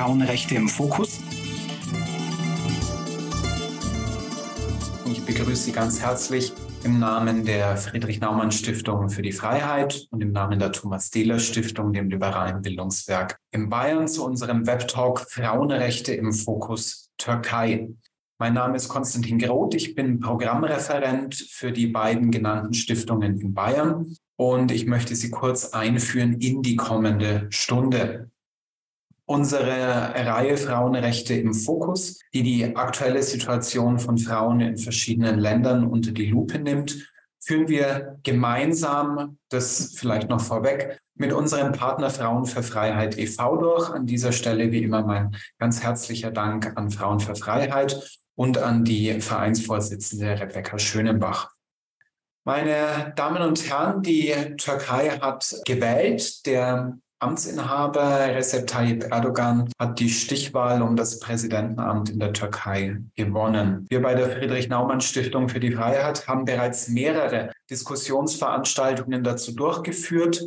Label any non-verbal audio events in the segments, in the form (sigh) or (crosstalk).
Frauenrechte im Fokus. Ich begrüße Sie ganz herzlich im Namen der Friedrich-Naumann-Stiftung für die Freiheit und im Namen der Thomas-Dehler-Stiftung, dem liberalen Bildungswerk in Bayern, zu unserem Webtalk Frauenrechte im Fokus Türkei. Mein Name ist Konstantin Groth. Ich bin Programmreferent für die beiden genannten Stiftungen in Bayern und ich möchte Sie kurz einführen in die kommende Stunde. Unsere Reihe Frauenrechte im Fokus, die die aktuelle Situation von Frauen in verschiedenen Ländern unter die Lupe nimmt, führen wir gemeinsam, das vielleicht noch vorweg, mit unserem Partner Frauen für Freiheit e.V. durch. An dieser Stelle wie immer mein ganz herzlicher Dank an Frauen für Freiheit und an die Vereinsvorsitzende Rebecca Schönenbach. Meine Damen und Herren, die Türkei hat gewählt. Der Amtsinhaber Recep Tayyip Erdogan hat die Stichwahl um das Präsidentenamt in der Türkei gewonnen. Wir bei der Friedrich-Naumann-Stiftung für die Freiheit haben bereits mehrere Diskussionsveranstaltungen dazu durchgeführt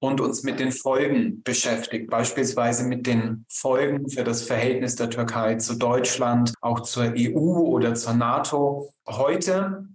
und uns mit den Folgen beschäftigt, beispielsweise mit den Folgen für das Verhältnis der Türkei zu Deutschland, auch zur EU oder zur NATO. Heute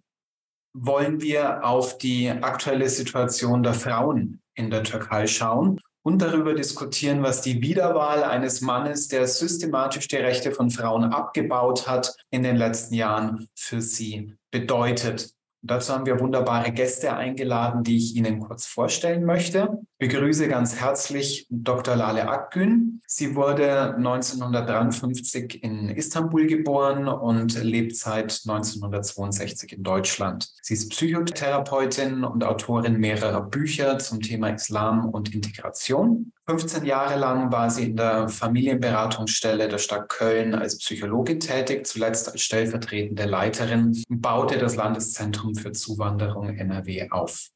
wollen wir auf die aktuelle Situation der Frauen in der Türkei schauen und darüber diskutieren, was die Wiederwahl eines Mannes, der systematisch die Rechte von Frauen abgebaut hat, in den letzten Jahren für sie bedeutet. Dazu haben wir wunderbare Gäste eingeladen, die ich Ihnen kurz vorstellen möchte. Begrüße ganz herzlich Dr. Lale Akgün. Sie wurde 1953 in Istanbul geboren und lebt seit 1962 in Deutschland. Sie ist Psychotherapeutin und Autorin mehrerer Bücher zum Thema Islam und Integration. 15 Jahre lang war sie in der Familienberatungsstelle der Stadt Köln als Psychologin tätig, zuletzt als stellvertretende Leiterin und baute das Landeszentrum für Zuwanderung NRW auf.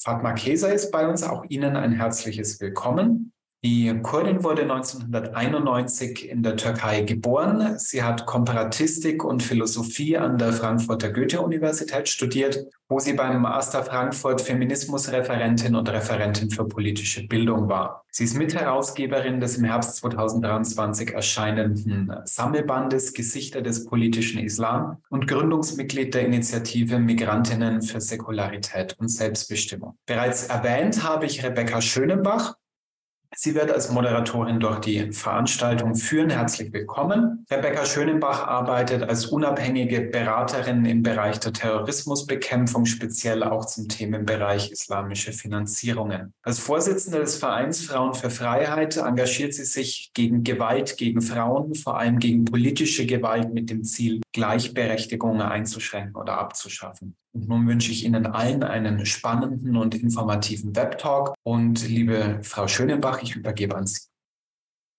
Fatma Keser ist bei uns, auch Ihnen ein herzliches Willkommen. Die Kurdin wurde 1991 in der Türkei geboren. Sie hat Komparatistik und Philosophie an der Frankfurter Goethe-Universität studiert, wo sie beim Master Frankfurt Feminismusreferentin und Referentin für politische Bildung war. Sie ist Mitherausgeberin des im Herbst 2023 erscheinenden Sammelbandes Gesichter des politischen Islam und Gründungsmitglied der Initiative Migrantinnen für Säkularität und Selbstbestimmung. Bereits erwähnt habe ich Rebecca Schönenbach, Sie wird als Moderatorin durch die Veranstaltung führen. Herzlich willkommen. Rebecca Schönenbach arbeitet als unabhängige Beraterin im Bereich der Terrorismusbekämpfung, speziell auch zum Themenbereich islamische Finanzierungen. Als Vorsitzende des Vereins Frauen für Freiheit engagiert sie sich gegen Gewalt gegen Frauen, vor allem gegen politische Gewalt mit dem Ziel, Gleichberechtigung einzuschränken oder abzuschaffen. Und nun wünsche ich Ihnen allen einen spannenden und informativen Webtalk. Und liebe Frau Schönenbach, ich übergebe an Sie.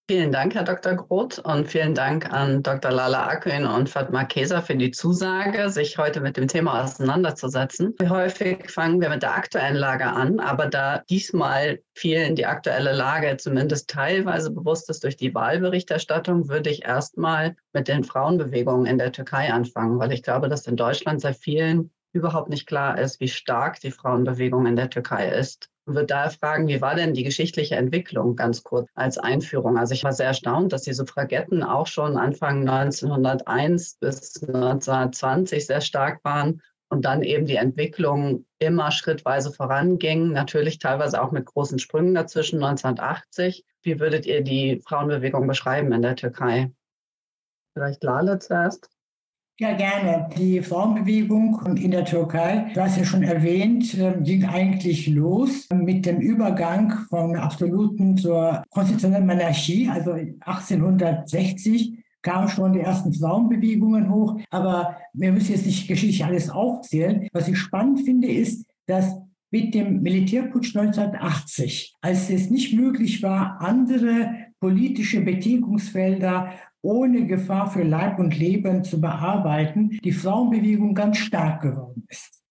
Vielen Dank, Herr Dr. Groth, und vielen Dank an Dr. Lala Akün und Fatma Keser für die Zusage, sich heute mit dem Thema auseinanderzusetzen. Häufig fangen wir mit der aktuellen Lage an, aber da diesmal vielen die aktuelle Lage zumindest teilweise bewusst ist durch die Wahlberichterstattung, würde ich erstmal mit den Frauenbewegungen in der Türkei anfangen, weil ich glaube, dass in Deutschland sehr vielen überhaupt nicht klar ist, wie stark die Frauenbewegung in der Türkei ist. Ich würde daher fragen, wie war denn die geschichtliche Entwicklung ganz kurz als Einführung? Also ich war sehr erstaunt, dass die Suffragetten auch schon Anfang 1901 bis 1920 sehr stark waren und dann eben die Entwicklung immer schrittweise voranging, natürlich teilweise auch mit großen Sprüngen dazwischen 1980. Wie würdet ihr die Frauenbewegung beschreiben in der Türkei? Vielleicht Lale zuerst. Ja, gerne. Die Frauenbewegung in der Türkei, du hast ja schon erwähnt, ähm, ging eigentlich los mit dem Übergang von absoluten zur konstitutionellen Monarchie, also 1860 kamen schon die ersten Frauenbewegungen hoch. Aber wir müssen jetzt nicht geschichtlich alles aufzählen. Was ich spannend finde, ist, dass mit dem Militärputsch 1980, als es nicht möglich war, andere politische Betätigungsfelder ohne Gefahr für Leib und Leben zu bearbeiten, die Frauenbewegung ganz stark geworden ist.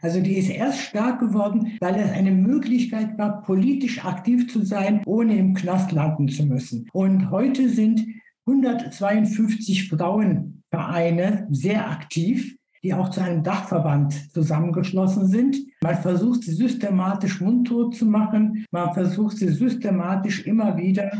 Also die ist erst stark geworden, weil es eine Möglichkeit war, politisch aktiv zu sein, ohne im Knast landen zu müssen. Und heute sind 152 Frauenvereine sehr aktiv, die auch zu einem Dachverband zusammengeschlossen sind. Man versucht sie systematisch mundtot zu machen. Man versucht sie systematisch immer wieder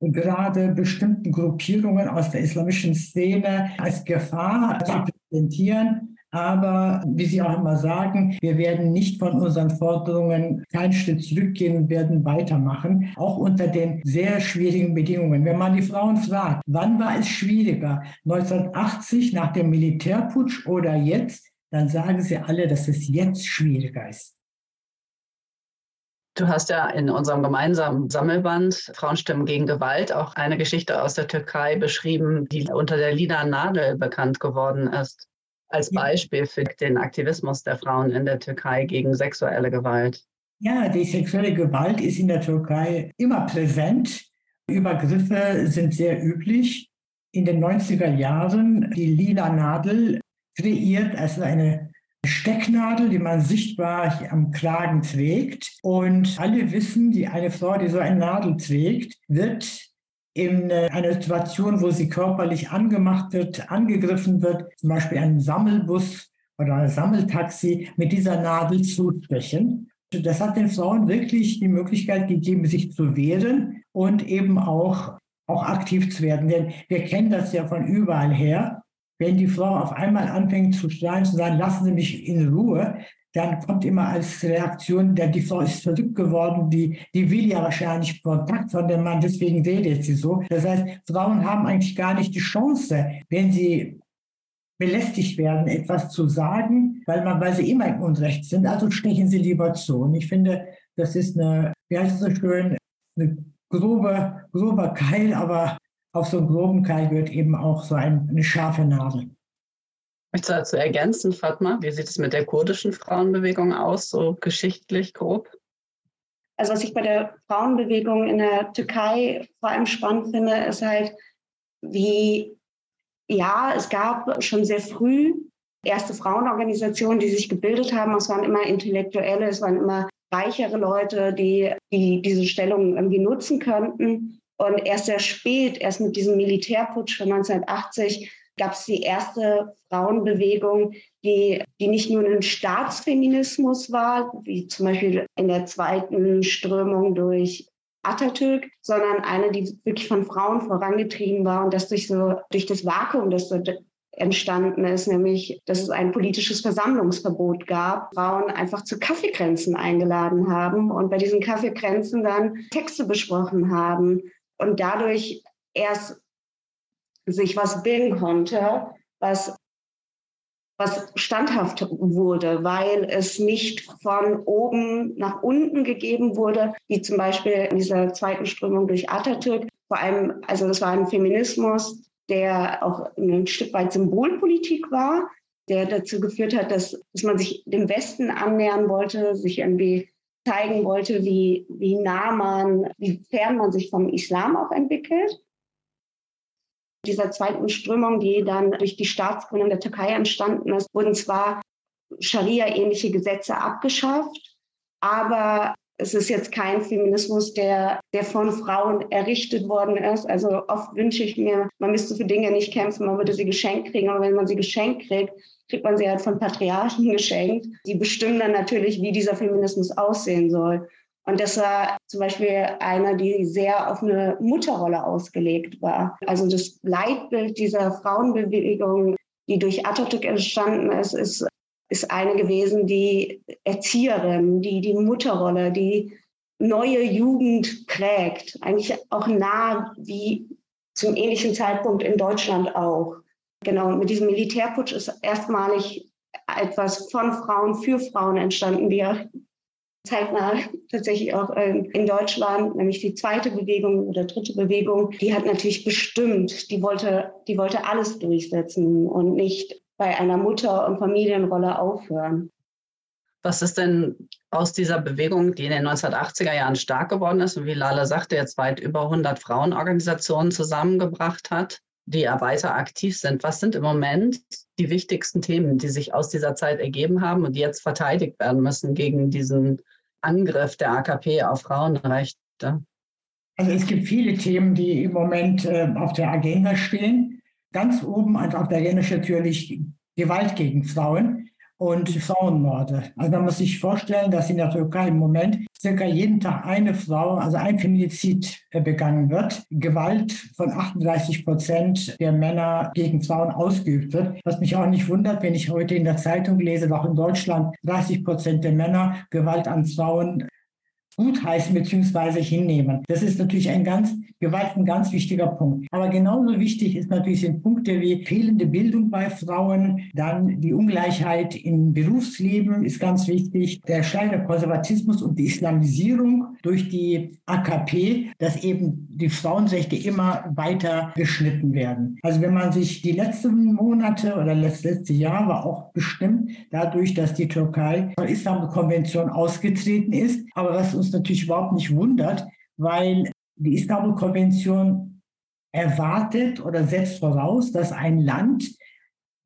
gerade bestimmten Gruppierungen aus der islamischen Szene als Gefahr zu präsentieren. Aber wie Sie auch immer sagen, wir werden nicht von unseren Forderungen keinen Schritt zurückgehen, werden weitermachen, auch unter den sehr schwierigen Bedingungen. Wenn man die Frauen fragt, wann war es schwieriger, 1980 nach dem Militärputsch oder jetzt, dann sagen sie alle, dass es jetzt schwieriger ist. Du hast ja in unserem gemeinsamen Sammelband Frauenstimmen gegen Gewalt auch eine Geschichte aus der Türkei beschrieben, die unter der Lila Nadel bekannt geworden ist, als Beispiel für den Aktivismus der Frauen in der Türkei gegen sexuelle Gewalt. Ja, die sexuelle Gewalt ist in der Türkei immer präsent. Übergriffe sind sehr üblich. In den 90er Jahren die Lila Nadel kreiert als eine Stecknadel, die man sichtbar am Kragen trägt. Und alle wissen, die eine Frau, die so eine Nadel trägt, wird in äh, einer Situation, wo sie körperlich angemacht wird, angegriffen wird, zum Beispiel ein Sammelbus oder ein Sammeltaxi mit dieser Nadel zusprechen. Das hat den Frauen wirklich die Möglichkeit gegeben, sich zu wehren und eben auch, auch aktiv zu werden. Denn wir kennen das ja von überall her wenn die Frau auf einmal anfängt zu schreien, zu sagen, lassen Sie mich in Ruhe, dann kommt immer als Reaktion, der, die Frau ist verrückt geworden, die, die will ja wahrscheinlich Kontakt von dem Mann, deswegen redet sie so. Das heißt, Frauen haben eigentlich gar nicht die Chance, wenn sie belästigt werden, etwas zu sagen, weil, man, weil sie immer im Unrecht sind. Also stechen sie lieber zu. Und ich finde, das ist eine, wie heißt es so schön, eine grobe, grober Keil, aber auf so einen groben Keil gehört eben auch so ein, eine scharfe Nadel. Möchtest du dazu ergänzen, Fatma? Wie sieht es mit der kurdischen Frauenbewegung aus, so geschichtlich grob? Also was ich bei der Frauenbewegung in der Türkei vor allem spannend finde, ist halt, wie, ja, es gab schon sehr früh erste Frauenorganisationen, die sich gebildet haben. Es waren immer Intellektuelle, es waren immer reichere Leute, die, die diese Stellung irgendwie nutzen könnten. Und erst sehr spät, erst mit diesem Militärputsch von 1980, gab es die erste Frauenbewegung, die, die nicht nur ein Staatsfeminismus war, wie zum Beispiel in der zweiten Strömung durch Atatürk, sondern eine, die wirklich von Frauen vorangetrieben war und das durch so durch das Vakuum, das so entstanden ist, nämlich dass es ein politisches Versammlungsverbot gab, Frauen einfach zu Kaffeekränzen eingeladen haben und bei diesen Kaffeekränzen dann Texte besprochen haben und dadurch erst sich was bilden konnte, was, was standhaft wurde, weil es nicht von oben nach unten gegeben wurde, wie zum Beispiel in dieser zweiten Strömung durch Atatürk. Vor allem, also das war ein Feminismus, der auch ein Stück weit Symbolpolitik war, der dazu geführt hat, dass, dass man sich dem Westen annähern wollte, sich irgendwie zeigen wollte, wie, wie nah man, wie fern man sich vom Islam auch entwickelt. Dieser zweiten Strömung, die dann durch die Staatsgründung der Türkei entstanden ist, wurden zwar Scharia-ähnliche Gesetze abgeschafft, aber es ist jetzt kein Feminismus, der, der von Frauen errichtet worden ist. Also oft wünsche ich mir, man müsste für Dinge nicht kämpfen, man würde sie geschenkt kriegen. Aber wenn man sie geschenkt kriegt, kriegt man sie halt von Patriarchen (laughs) geschenkt. Die bestimmen dann natürlich, wie dieser Feminismus aussehen soll. Und das war zum Beispiel einer, die sehr auf eine Mutterrolle ausgelegt war. Also das Leitbild dieser Frauenbewegung, die durch Atatürk entstanden ist, ist, ist eine gewesen, die Erzieherin, die die Mutterrolle, die neue Jugend prägt. Eigentlich auch nah wie zum ähnlichen Zeitpunkt in Deutschland auch. Genau, mit diesem Militärputsch ist erstmalig etwas von Frauen für Frauen entstanden, die ja zeitnah tatsächlich auch in Deutschland, nämlich die zweite Bewegung oder dritte Bewegung, die hat natürlich bestimmt, die wollte, die wollte alles durchsetzen und nicht bei einer Mutter- und Familienrolle aufhören. Was ist denn aus dieser Bewegung, die in den 1980er Jahren stark geworden ist und wie Lala sagte, jetzt weit über 100 Frauenorganisationen zusammengebracht hat? die ja weiter aktiv sind. Was sind im Moment die wichtigsten Themen, die sich aus dieser Zeit ergeben haben und die jetzt verteidigt werden müssen gegen diesen Angriff der AKP auf Frauenrechte? Also es gibt viele Themen, die im Moment äh, auf der Agenda stehen. Ganz oben auf der Agenda steht natürlich Gewalt gegen Frauen. und Frauenmorde. Also man muss sich vorstellen, dass in der Türkei im Moment circa jeden Tag eine Frau, also ein Feminizid äh, begangen wird. Gewalt von 38 Prozent der Männer gegen Frauen ausgeübt wird. Was mich auch nicht wundert, wenn ich heute in der Zeitung lese, dass auch in Deutschland 30 Prozent der Männer Gewalt an Frauen gutheißen bzw. hinnehmen. Das ist natürlich ein ganz, Gewalt ein ganz wichtiger Punkt. Aber genauso wichtig ist natürlich sind Punkte wie fehlende Bildung bei Frauen, dann die Ungleichheit im Berufsleben ist ganz wichtig, der steigende Konservatismus und die Islamisierung durch die AKP, dass eben die Frauenrechte immer weiter beschnitten werden. Also wenn man sich die letzten Monate oder das letzte Jahr war auch bestimmt dadurch, dass die Türkei von Istanbul-Konvention ausgetreten ist. Aber was uns natürlich überhaupt nicht wundert, weil die Istanbul-Konvention erwartet oder setzt voraus, dass ein Land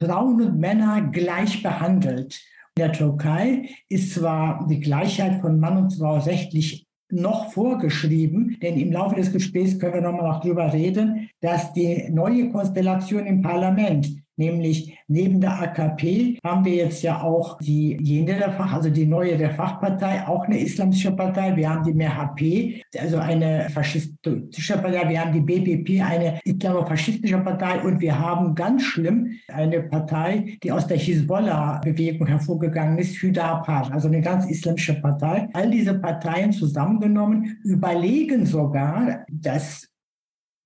Frauen und Männer gleich behandelt. In der Türkei ist zwar die Gleichheit von Mann und Frau rechtlich noch vorgeschrieben, denn im Laufe des Gesprächs können wir nochmal noch darüber reden, dass die neue Konstellation im Parlament Nämlich neben der AKP haben wir jetzt ja auch die jene der Fach, also die neue der Fachpartei, auch eine islamische Partei. Wir haben die MHP, also eine faschistische Partei. Wir haben die BPP, eine islamofaschistische Partei. Und wir haben ganz schlimm eine Partei, die aus der Hisbollah-Bewegung hervorgegangen ist, Hüdapar, also eine ganz islamische Partei. All diese Parteien zusammengenommen überlegen sogar, dass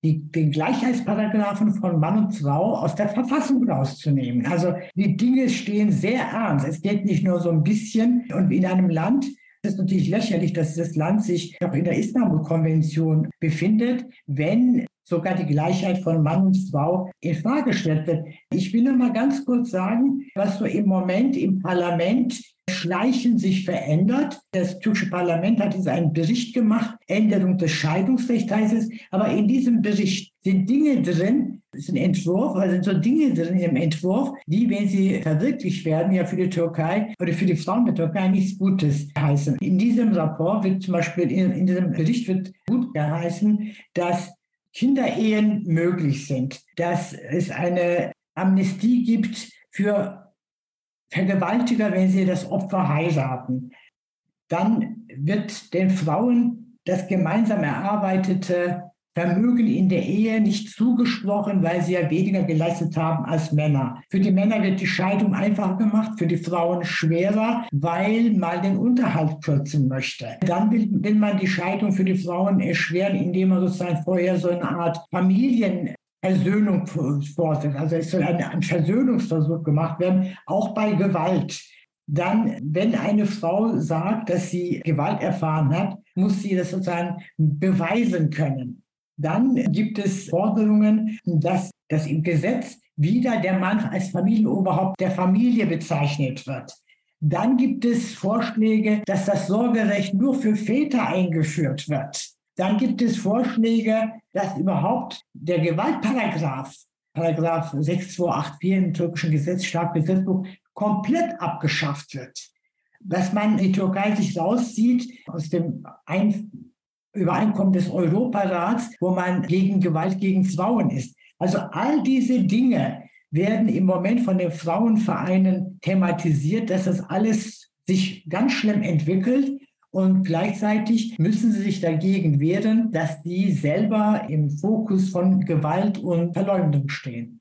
die, den Gleichheitsparagraphen von Mann und Frau aus der Verfassung rauszunehmen. Also die Dinge stehen sehr ernst. Es geht nicht nur so ein bisschen. Und in einem Land, es ist natürlich lächerlich, dass das Land sich noch in der Istanbul-Konvention befindet, wenn sogar die Gleichheit von Mann und Frau in Frage gestellt wird. Ich will nur mal ganz kurz sagen, was so im Moment im Parlament Schleichen sich verändert. Das türkische Parlament hat jetzt einen Bericht gemacht, Änderung des Scheidungsrechts heißt es, aber in diesem Bericht sind Dinge drin, ist ein Entwurf, also sind so Dinge drin im Entwurf, die, wenn sie verwirklicht werden, ja für die Türkei oder für die Frauen der Türkei nichts Gutes heißen. In diesem Rapport wird zum Beispiel, in, in diesem Bericht wird gut geheißen, dass Kinderehen möglich sind, dass es eine Amnestie gibt für Vergewaltiger, wenn sie das Opfer heiraten, dann wird den Frauen das gemeinsam erarbeitete Vermögen in der Ehe nicht zugesprochen, weil sie ja weniger geleistet haben als Männer. Für die Männer wird die Scheidung einfacher gemacht, für die Frauen schwerer, weil man den Unterhalt kürzen möchte. Dann will, man die Scheidung für die Frauen erschweren, indem man sozusagen vorher so eine Art Familien Versöhnung vorsitzt. Also es soll ein, Versöhnungsversuch gemacht werden, auch bei Gewalt. Dann, wenn eine Frau sagt, dass sie Gewalt erfahren hat, muss sie das sozusagen beweisen können. Dann gibt es Forderungen, dass, dass im Gesetz wieder der Mann als Familienoberhaupt der Familie bezeichnet wird. Dann gibt es Vorschläge, dass das Sorgerecht nur für Väter eingeführt wird. Dann gibt es Vorschläge, dass überhaupt der Gewaltparagraph, Paragraph 6284 im türkischen Gesetz, Strafgesetzbuch, komplett abgeschafft wird. Dass man die Türkei sich rauszieht aus dem Ein Übereinkommen des Europarats, wo man gegen Gewalt gegen Frauen ist. Also all diese Dinge werden im Moment von den Frauenvereinen thematisiert, dass das alles sich ganz schlimm entwickelt und gleichzeitig müssen sie sich dagegen wehren, dass sie selber im Fokus von Gewalt und Verleumdung stehen.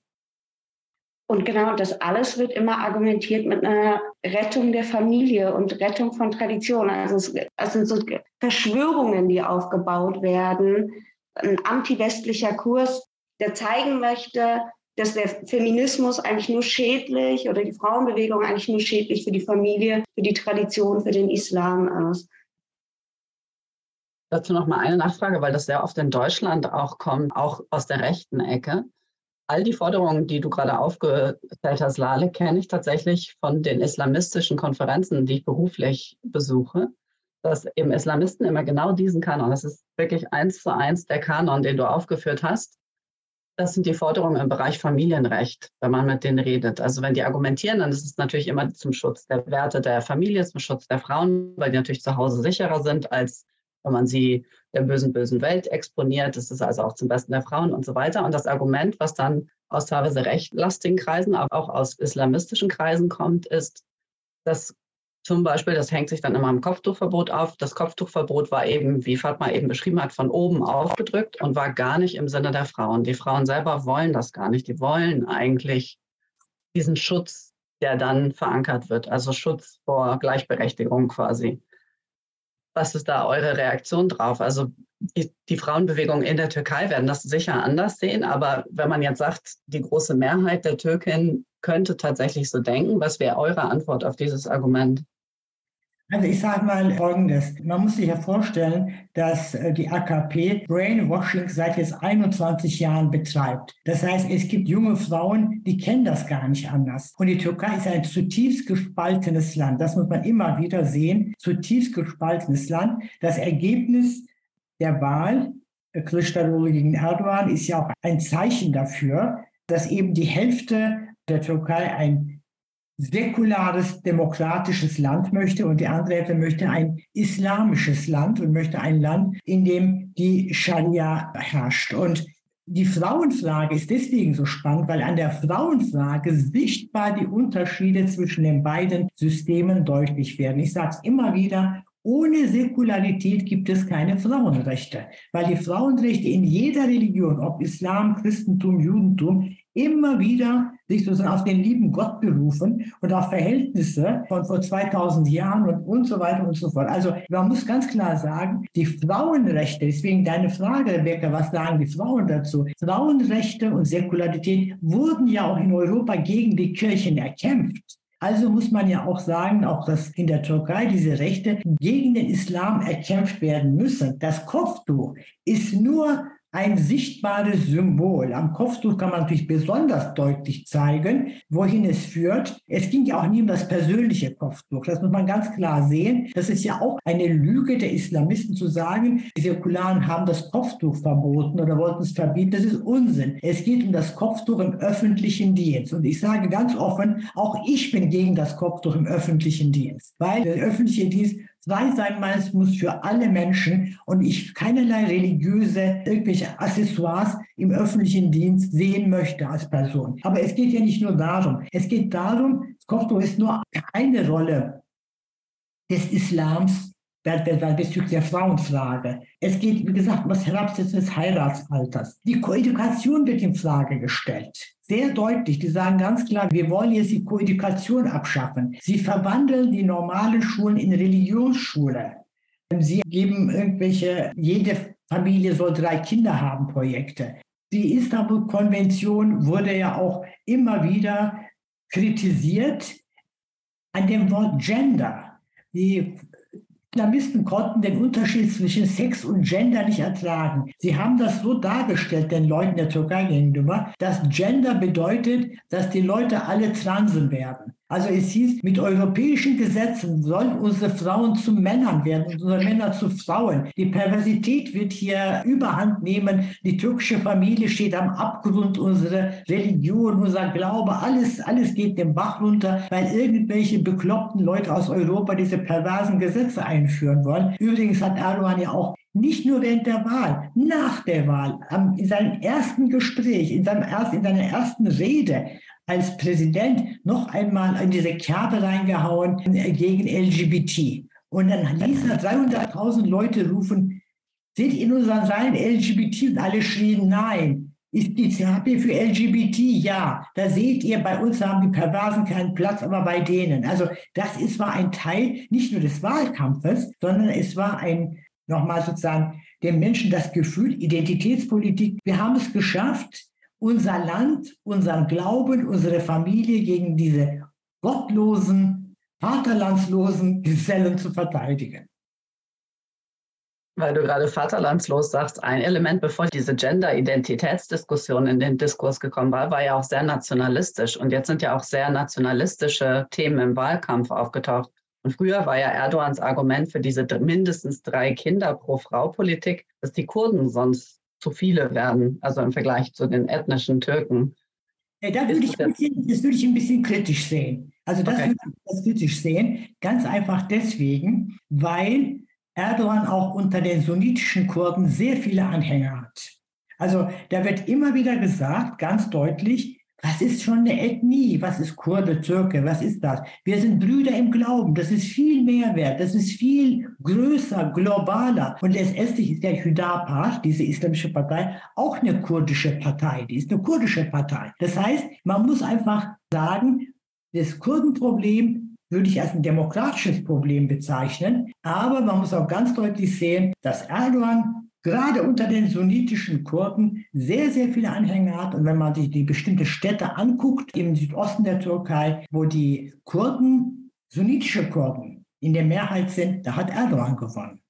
Und genau das alles wird immer argumentiert mit einer Rettung der Familie und Rettung von Tradition. Also es, es sind so Verschwörungen, die aufgebaut werden. Ein anti-westlicher Kurs, der zeigen möchte, dass der Feminismus eigentlich nur schädlich oder die Frauenbewegung eigentlich nur schädlich für die Familie, für die Tradition, für den Islam ist. Dazu noch mal eine Nachfrage, weil das sehr oft in Deutschland auch kommt, auch aus der rechten Ecke. All die Forderungen, die du gerade aufgezählt hast, Lale, kenne ich tatsächlich von den islamistischen Konferenzen, die ich beruflich besuche, dass eben Islamisten immer genau diesen Kanon, das ist wirklich eins zu eins der Kanon, den du aufgeführt hast, das sind die Forderungen im Bereich Familienrecht, wenn man mit denen redet. Also wenn die argumentieren, dann ist es natürlich immer zum Schutz der Werte der Familie, zum Schutz der Frauen, weil die natürlich zu Hause sicherer sind als wenn man sie der bösen, bösen Welt exponiert. Das ist also auch zum Besten der Frauen und so weiter. Und das Argument, was dann aus teilweise rechtlastigen Kreisen, aber auch aus islamistischen Kreisen kommt, ist, Das zum Beispiel, das hängt sich dann immer am Kopftuchverbot auf. Das Kopftuchverbot war eben, wie Fatma eben beschrieben hat, von oben aufgedrückt und war gar nicht im Sinne der Frauen. Die Frauen selber wollen das gar nicht. Die wollen eigentlich diesen Schutz, der dann verankert wird, also Schutz vor Gleichberechtigung quasi. Was ist da eure Reaktion drauf? Also die, die, Frauenbewegung in der Türkei werden das sicher anders sehen, aber wenn man jetzt sagt, die große Mehrheit der Türken könnte tatsächlich so denken, was wäre eure Antwort auf dieses Argument? Also ich sage mal Folgendes. Man muss sich ja vorstellen, dass äh, die AKP Brainwashing seit jetzt 21 Jahren betreibt. Das heißt, es gibt junge Frauen, die kennen das gar nicht anders. Und die Türkei ist ein zutiefst gespaltenes Land. Das muss man immer wieder sehen. Zutiefst gespaltenes Land. Das Ergebnis der Wahl, äh, Kılıçdaroğlu gegen Erdogan, ist ja auch ein Zeichen dafür, dass eben die Hälfte der Türkei ein säkulares, demokratisches Land möchte und die andere Hälfte möchte ein islamisches Land und möchte ein Land, in dem die Scharia herrscht. Und die Frauenfrage ist deswegen so spannend, weil an der Frauenfrage sichtbar die Unterschiede zwischen den beiden Systemen deutlich werden. Ich sage es immer wieder, ohne Säkularität gibt es keine Frauenrechte, weil die Frauenrechte in jeder Religion, ob Islam, Christentum, Judentum, immer wieder sich sozusagen auf den lieben Gott berufen und auf Verhältnisse von vor 2000 Jahren und, und so weiter und so fort. Also man muss ganz klar sagen, die Frauenrechte, deswegen deine Frage, Rebecca, was sagen die Frauen dazu? Frauenrechte und Säkularität wurden ja auch in Europa gegen die Kirchen erkämpft. Also muss man ja auch sagen, auch dass in der Türkei diese Rechte gegen den Islam erkämpft werden müssen. Das Kopftuch ist nur ein sichtbares Symbol. Am Kopftuch kann man natürlich besonders deutlich zeigen, wohin es führt. Es ging ja auch nie um das persönliche Kopftuch. Das muss man ganz klar sehen. Das ist ja auch eine Lüge der Islamisten zu sagen, die Säkularen haben das Kopftuch verboten oder wollten es verbieten. Das ist Unsinn. Es geht um das Kopftuch im öffentlichen Dienst. Und ich sage ganz offen, auch ich bin gegen das Kopftuch im öffentlichen Dienst, weil der öffentliche Dienst frei sein muss für alle Menschen und ich keinerlei religiöse, irgendwelche Accessoires im öffentlichen Dienst sehen möchte als Person. Aber es geht ja nicht nur darum. Es geht darum, Kopftuch ist nur eine Rolle des Islams bezüglich der Frauenfrage. Es geht, wie gesagt, um das Herabsetzen des Heiratsalters. Die Koedukation wird in Frage gestellt sehr deutlich. Die sagen ganz klar, wir wollen jetzt die Koedukation abschaffen. Sie verwandeln die normalen Schulen in Religionsschule. Sie geben irgendwelche, jede Familie soll drei Kinder haben, Projekte. Die Istanbul-Konvention wurde ja auch immer wieder kritisiert an dem Wort Gender. Die Islamisten konnten den Unterschied zwischen Sex und Gender nicht ertragen. Sie haben das so dargestellt, den Leuten der Türkei gegenüber, dass Gender bedeutet, dass die Leute alle Transen werden. Also es hieß, mit europäischen Gesetzen sollen unsere Frauen zu Männern werden, unsere Männer zu Frauen. Die Perversität wird hier überhand nehmen. Die türkische Familie steht am Abgrund, unsere Religion, unser Glaube, alles, alles geht den Bach runter, weil irgendwelche bekloppten Leute aus Europa diese perversen Gesetze einführen wollen. Übrigens hat Erdogan ja auch nicht nur während der Wahl, nach der Wahl, in seinem ersten Gespräch, in, seinem ersten, in seiner ersten Rede als Präsident noch einmal in diese Kerbe reingehauen gegen LGBT. Und dann ließ er 300.000 Leute rufen, sind in unseren Reihen LGBT? Und alle schrien nein. Ist die Therapie für LGBT? Ja. Da seht ihr, bei uns haben die Perversen keinen Platz, aber bei denen. Also das ist, war ein Teil nicht nur des Wahlkampfes, sondern es war ein, nochmal sozusagen, den Menschen das Gefühl, Identitätspolitik, wir haben es geschafft, unser Land, unseren Glauben, unsere Familie gegen diese gottlosen, vaterlandslosen Gesellen zu verteidigen. Weil du gerade vaterlandslos sagst, ein Element, bevor diese Gender-Identitätsdiskussion in den Diskurs gekommen war, war ja auch sehr nationalistisch. Und jetzt sind ja auch sehr nationalistische Themen im Wahlkampf aufgetaucht. Und früher war ja Erdogans Argument für diese mindestens drei Kinder pro Frau Politik, dass die Kurden sonst zu viele werden, also im Vergleich zu den ethnischen Türken. Ja, da würde ich, bisschen, das würde ich ein bisschen kritisch sehen. Also das okay. würde ich das kritisch sehen, ganz einfach deswegen, weil Erdogan auch unter den sunnitischen Kurden sehr viele Anhänger hat. Also da wird immer wieder gesagt, ganz deutlich, Was ist schon eine Ethnie? Was ist Kurde, Türke? Was ist das? Wir sind Brüder im Glauben. Das ist viel mehr wert. Das ist viel größer, globaler. Und letztendlich ist der Hüdapar, diese islamische Partei, auch eine kurdische Partei. Die ist eine kurdische Partei. Das heißt, man muss einfach sagen, das Kurdenproblem würde ich als ein demokratisches Problem bezeichnen. Aber man muss auch ganz deutlich sehen, dass Erdogan gerade unter den sunnitischen Kurden sehr, sehr viele Anhänger hat. Und wenn man sich die bestimmte Städte anguckt im Südosten der Türkei, wo die Kurden, sunnitische Kurden, in der Mehrheit sind, da hat Erdogan gewonnen.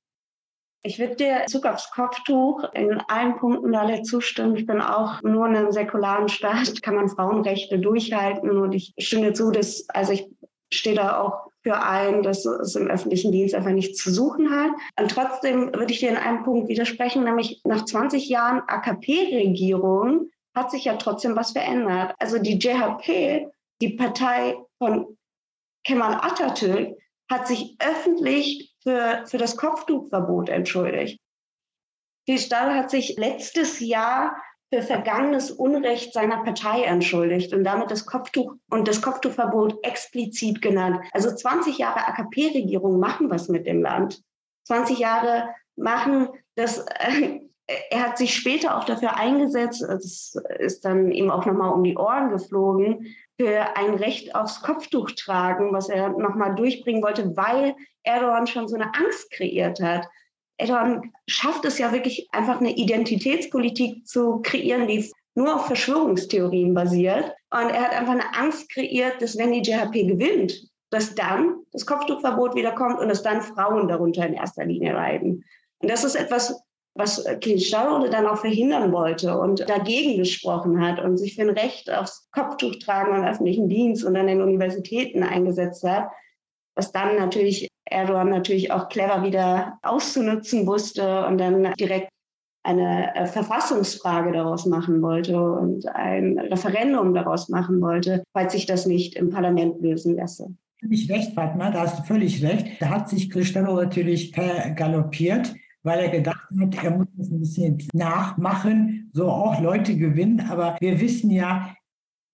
Ich würde dir Zug aufs Kopftuch in allen Punkten alle zustimmen. Ich bin auch nur in einem säkularen Staat, kann man Frauenrechte durchhalten und ich stimme zu, dass, also ich stehe da auch für ein, dass es im öffentlichen Dienst einfach nichts zu suchen hat. Und trotzdem würde ich dir in einem Punkt widersprechen, nämlich nach 20 Jahren AKP-Regierung hat sich ja trotzdem was verändert. Also die JHP, die Partei von Kemal Atatürk, hat sich öffentlich für, für das Kopftuchverbot entschuldigt. Die Stahl hat sich letztes Jahr für vergangenes Unrecht seiner Partei entschuldigt und damit das Kopftuch und das Kopftuchverbot explizit genannt. Also 20 Jahre AKP-Regierung machen was mit dem Land. 20 Jahre machen das. Äh, er hat sich später auch dafür eingesetzt, es ist dann ihm auch nochmal um die Ohren geflogen, für ein Recht aufs Kopftuch tragen, was er nochmal durchbringen wollte, weil Erdogan schon so eine Angst kreiert hat. Erdogan schafft es ja wirklich einfach eine Identitätspolitik zu kreieren, die nur auf Verschwörungstheorien basiert. Und er hat einfach eine Angst kreiert, dass wenn die JHP gewinnt, dass dann das Kopftuchverbot wiederkommt und dass dann Frauen darunter in erster Linie leiden. Und das ist etwas, was Kilichdaroglu dann auch verhindern wollte und dagegen gesprochen hat und sich für ein Recht aufs Kopftuch tragen im öffentlichen Dienst und an den Universitäten eingesetzt hat, was dann natürlich Erdogan natürlich auch clever wieder auszunutzen wusste und dann direkt eine äh, Verfassungsfrage daraus machen wollte und ein Referendum daraus machen wollte, falls sich das nicht im Parlament lösen lässt. Völlig recht, Fatma, da hast du völlig recht. Da hat sich Cristiano natürlich galoppiert, weil er gedacht hat, er muss das ein bisschen nachmachen, so auch Leute gewinnen. Aber wir wissen ja,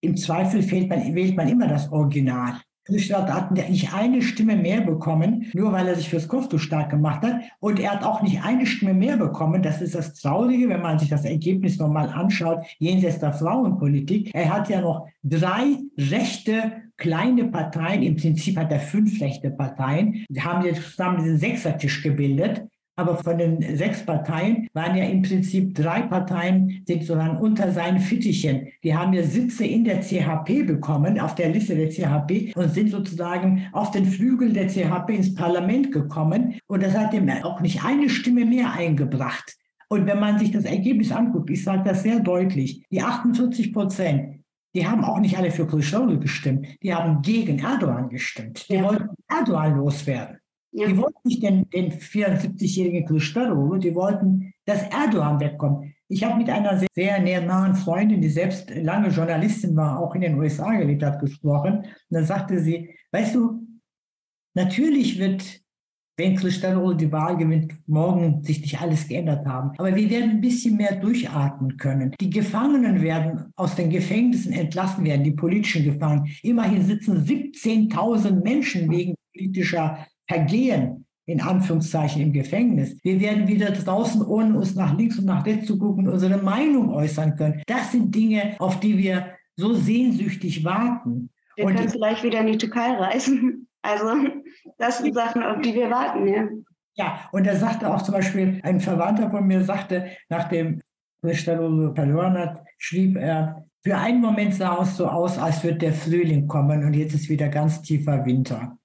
im Zweifel man, wählt man immer das Original. Stadt hat nicht eine Stimme mehr bekommen, nur weil er sich fürs Kopftuch stark gemacht hat. Und er hat auch nicht eine Stimme mehr bekommen. Das ist das Traurige, wenn man sich das Ergebnis nochmal anschaut, jenseits der Frauenpolitik. Er hat ja noch drei rechte kleine Parteien. Im Prinzip hat er fünf rechte Parteien. Die haben jetzt zusammen diesen Sechsertisch gebildet. Aber von den sechs Parteien waren ja im Prinzip drei Parteien, sind sozusagen unter seinen Fittichen. Die haben ja Sitze in der CHP bekommen, auf der Liste der CHP und sind sozusagen auf den Flügel der CHP ins Parlament gekommen. Und das hat ihm auch nicht eine Stimme mehr eingebracht. Und wenn man sich das Ergebnis anguckt, ich sage das sehr deutlich, die 48 Prozent, die haben auch nicht alle für Kılıçdaroğlu gestimmt, die haben gegen Erdogan gestimmt. Die ja. wollten Erdogan loswerden. Ja. Die wollten nicht den, den 74-jährigen Kılıçdaroğlu, die wollten, dass Erdogan wegkommt. Ich habe mit einer sehr, sehr nahen Freundin, die selbst lange Journalistin war, auch in den USA gelebt hat, gesprochen. Und dann sagte sie, weißt du, natürlich wird, wenn Kılıçdaroğlu die Wahl gewinnt, morgen sich nicht alles geändert haben. Aber wir werden ein bisschen mehr durchatmen können. Die Gefangenen werden aus den Gefängnissen entlassen werden, die politischen Gefangenen. Immerhin sitzen 17.000 Menschen wegen politischer Vergehen in Anführungszeichen im Gefängnis. Wir werden wieder draußen, ohne uns nach links und nach rechts zu gucken, unsere Meinung äußern können. Das sind Dinge, auf die wir so sehnsüchtig warten. Wir und können vielleicht wieder in die Türkei reisen. (laughs) Also das sind Sachen, auf die wir warten. Ja, ja und da sagte auch zum Beispiel ein Verwandter von mir, sagte, nachdem Cristiano verloren hat, schrieb er, für einen Moment sah es so aus, als würde der Frühling kommen und jetzt ist wieder ganz tiefer Winter.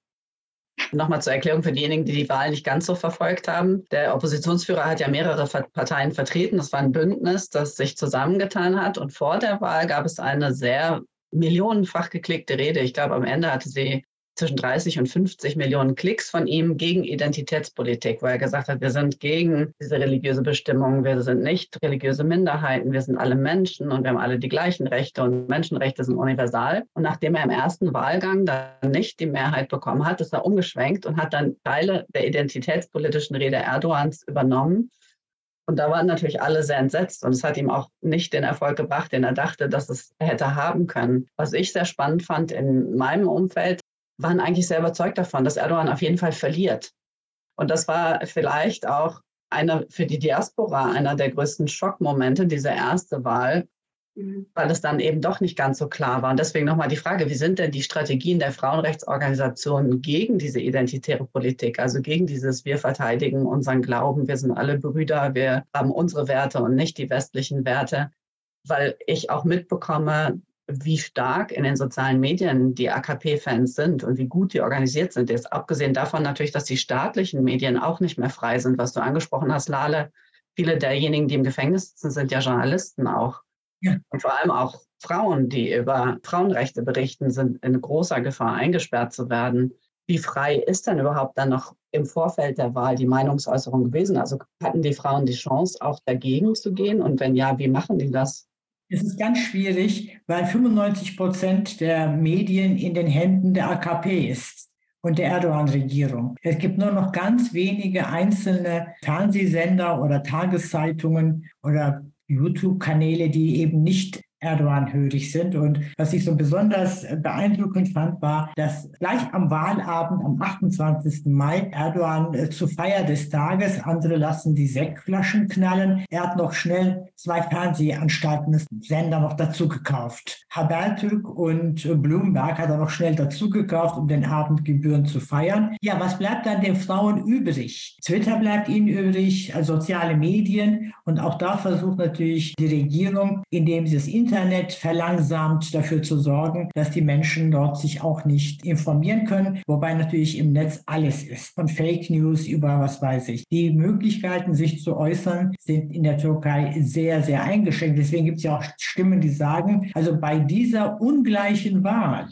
Nochmal zur Erklärung für diejenigen, die die Wahl nicht ganz so verfolgt haben. Der Oppositionsführer hat ja mehrere Parteien vertreten. Das war ein Bündnis, das sich zusammengetan hat. Und vor der Wahl gab es eine sehr millionenfach geklickte Rede. Ich glaube, am Ende hatte sie zwischen 30 und 50 Millionen Klicks von ihm gegen Identitätspolitik, weil er gesagt hat, wir sind gegen diese religiöse Bestimmung, wir sind nicht religiöse Minderheiten, wir sind alle Menschen und wir haben alle die gleichen Rechte und Menschenrechte sind universal. Und nachdem er im ersten Wahlgang dann nicht die Mehrheit bekommen hat, ist er umgeschwenkt und hat dann Teile der identitätspolitischen Rede Erdogans übernommen Und da waren natürlich alle sehr entsetzt und es hat ihm auch nicht den Erfolg gebracht, den er dachte, dass es hätte haben können. Was ich sehr spannend fand in meinem Umfeld, waren eigentlich sehr überzeugt davon, dass Erdogan auf jeden Fall verliert. Und das war vielleicht auch einer für die Diaspora einer der größten Schockmomente, diese erste Wahl, Mhm. weil es dann eben doch nicht ganz so klar war. Und deswegen nochmal die Frage, wie sind denn die Strategien der Frauenrechtsorganisationen gegen diese identitäre Politik, also gegen dieses Wir verteidigen unseren Glauben, wir sind alle Brüder, wir haben unsere Werte und nicht die westlichen Werte, weil ich auch mitbekomme, wie stark in den sozialen Medien die AKP-Fans sind und wie gut die organisiert sind. Jetzt abgesehen davon natürlich, dass die staatlichen Medien auch nicht mehr frei sind, was du angesprochen hast, Lale. Viele derjenigen, die im Gefängnis sitzen, sind ja Journalisten auch. Ja. Und vor allem auch Frauen, die über Frauenrechte berichten, sind in großer Gefahr, eingesperrt zu werden. Wie frei ist denn überhaupt dann noch im Vorfeld der Wahl die Meinungsäußerung gewesen? Also hatten die Frauen die Chance, auch dagegen zu gehen? Und wenn ja, wie machen die das? Es ist ganz schwierig, weil 95 Prozent der Medien in den Händen der AKP ist und der Erdogan-Regierung. Es gibt nur noch ganz wenige einzelne Fernsehsender oder Tageszeitungen oder YouTube-Kanäle, die eben nicht Erdogan-hörig sind. Und was ich so besonders beeindruckend fand, war, dass gleich am Wahlabend, am 28. Mai, Erdogan äh, zur Feier des Tages, andere lassen die Sektflaschen knallen. Er hat noch schnell zwei Fernsehanstalten, Sender noch dazu gekauft. Habertürk und Bloomberg hat er noch schnell dazu gekauft, um den Abend gebührend zu feiern. Ja, was bleibt dann den Frauen übrig? Twitter bleibt ihnen übrig, also soziale Medien. Und auch da versucht natürlich die Regierung, indem sie das Internet Internet verlangsamt dafür zu sorgen, dass die Menschen dort sich auch nicht informieren können, wobei natürlich im Netz alles ist, von Fake News über was weiß ich. Die Möglichkeiten, sich zu äußern, sind in der Türkei sehr, sehr eingeschränkt. Deswegen gibt es ja auch Stimmen, die sagen, also bei dieser ungleichen Wahl,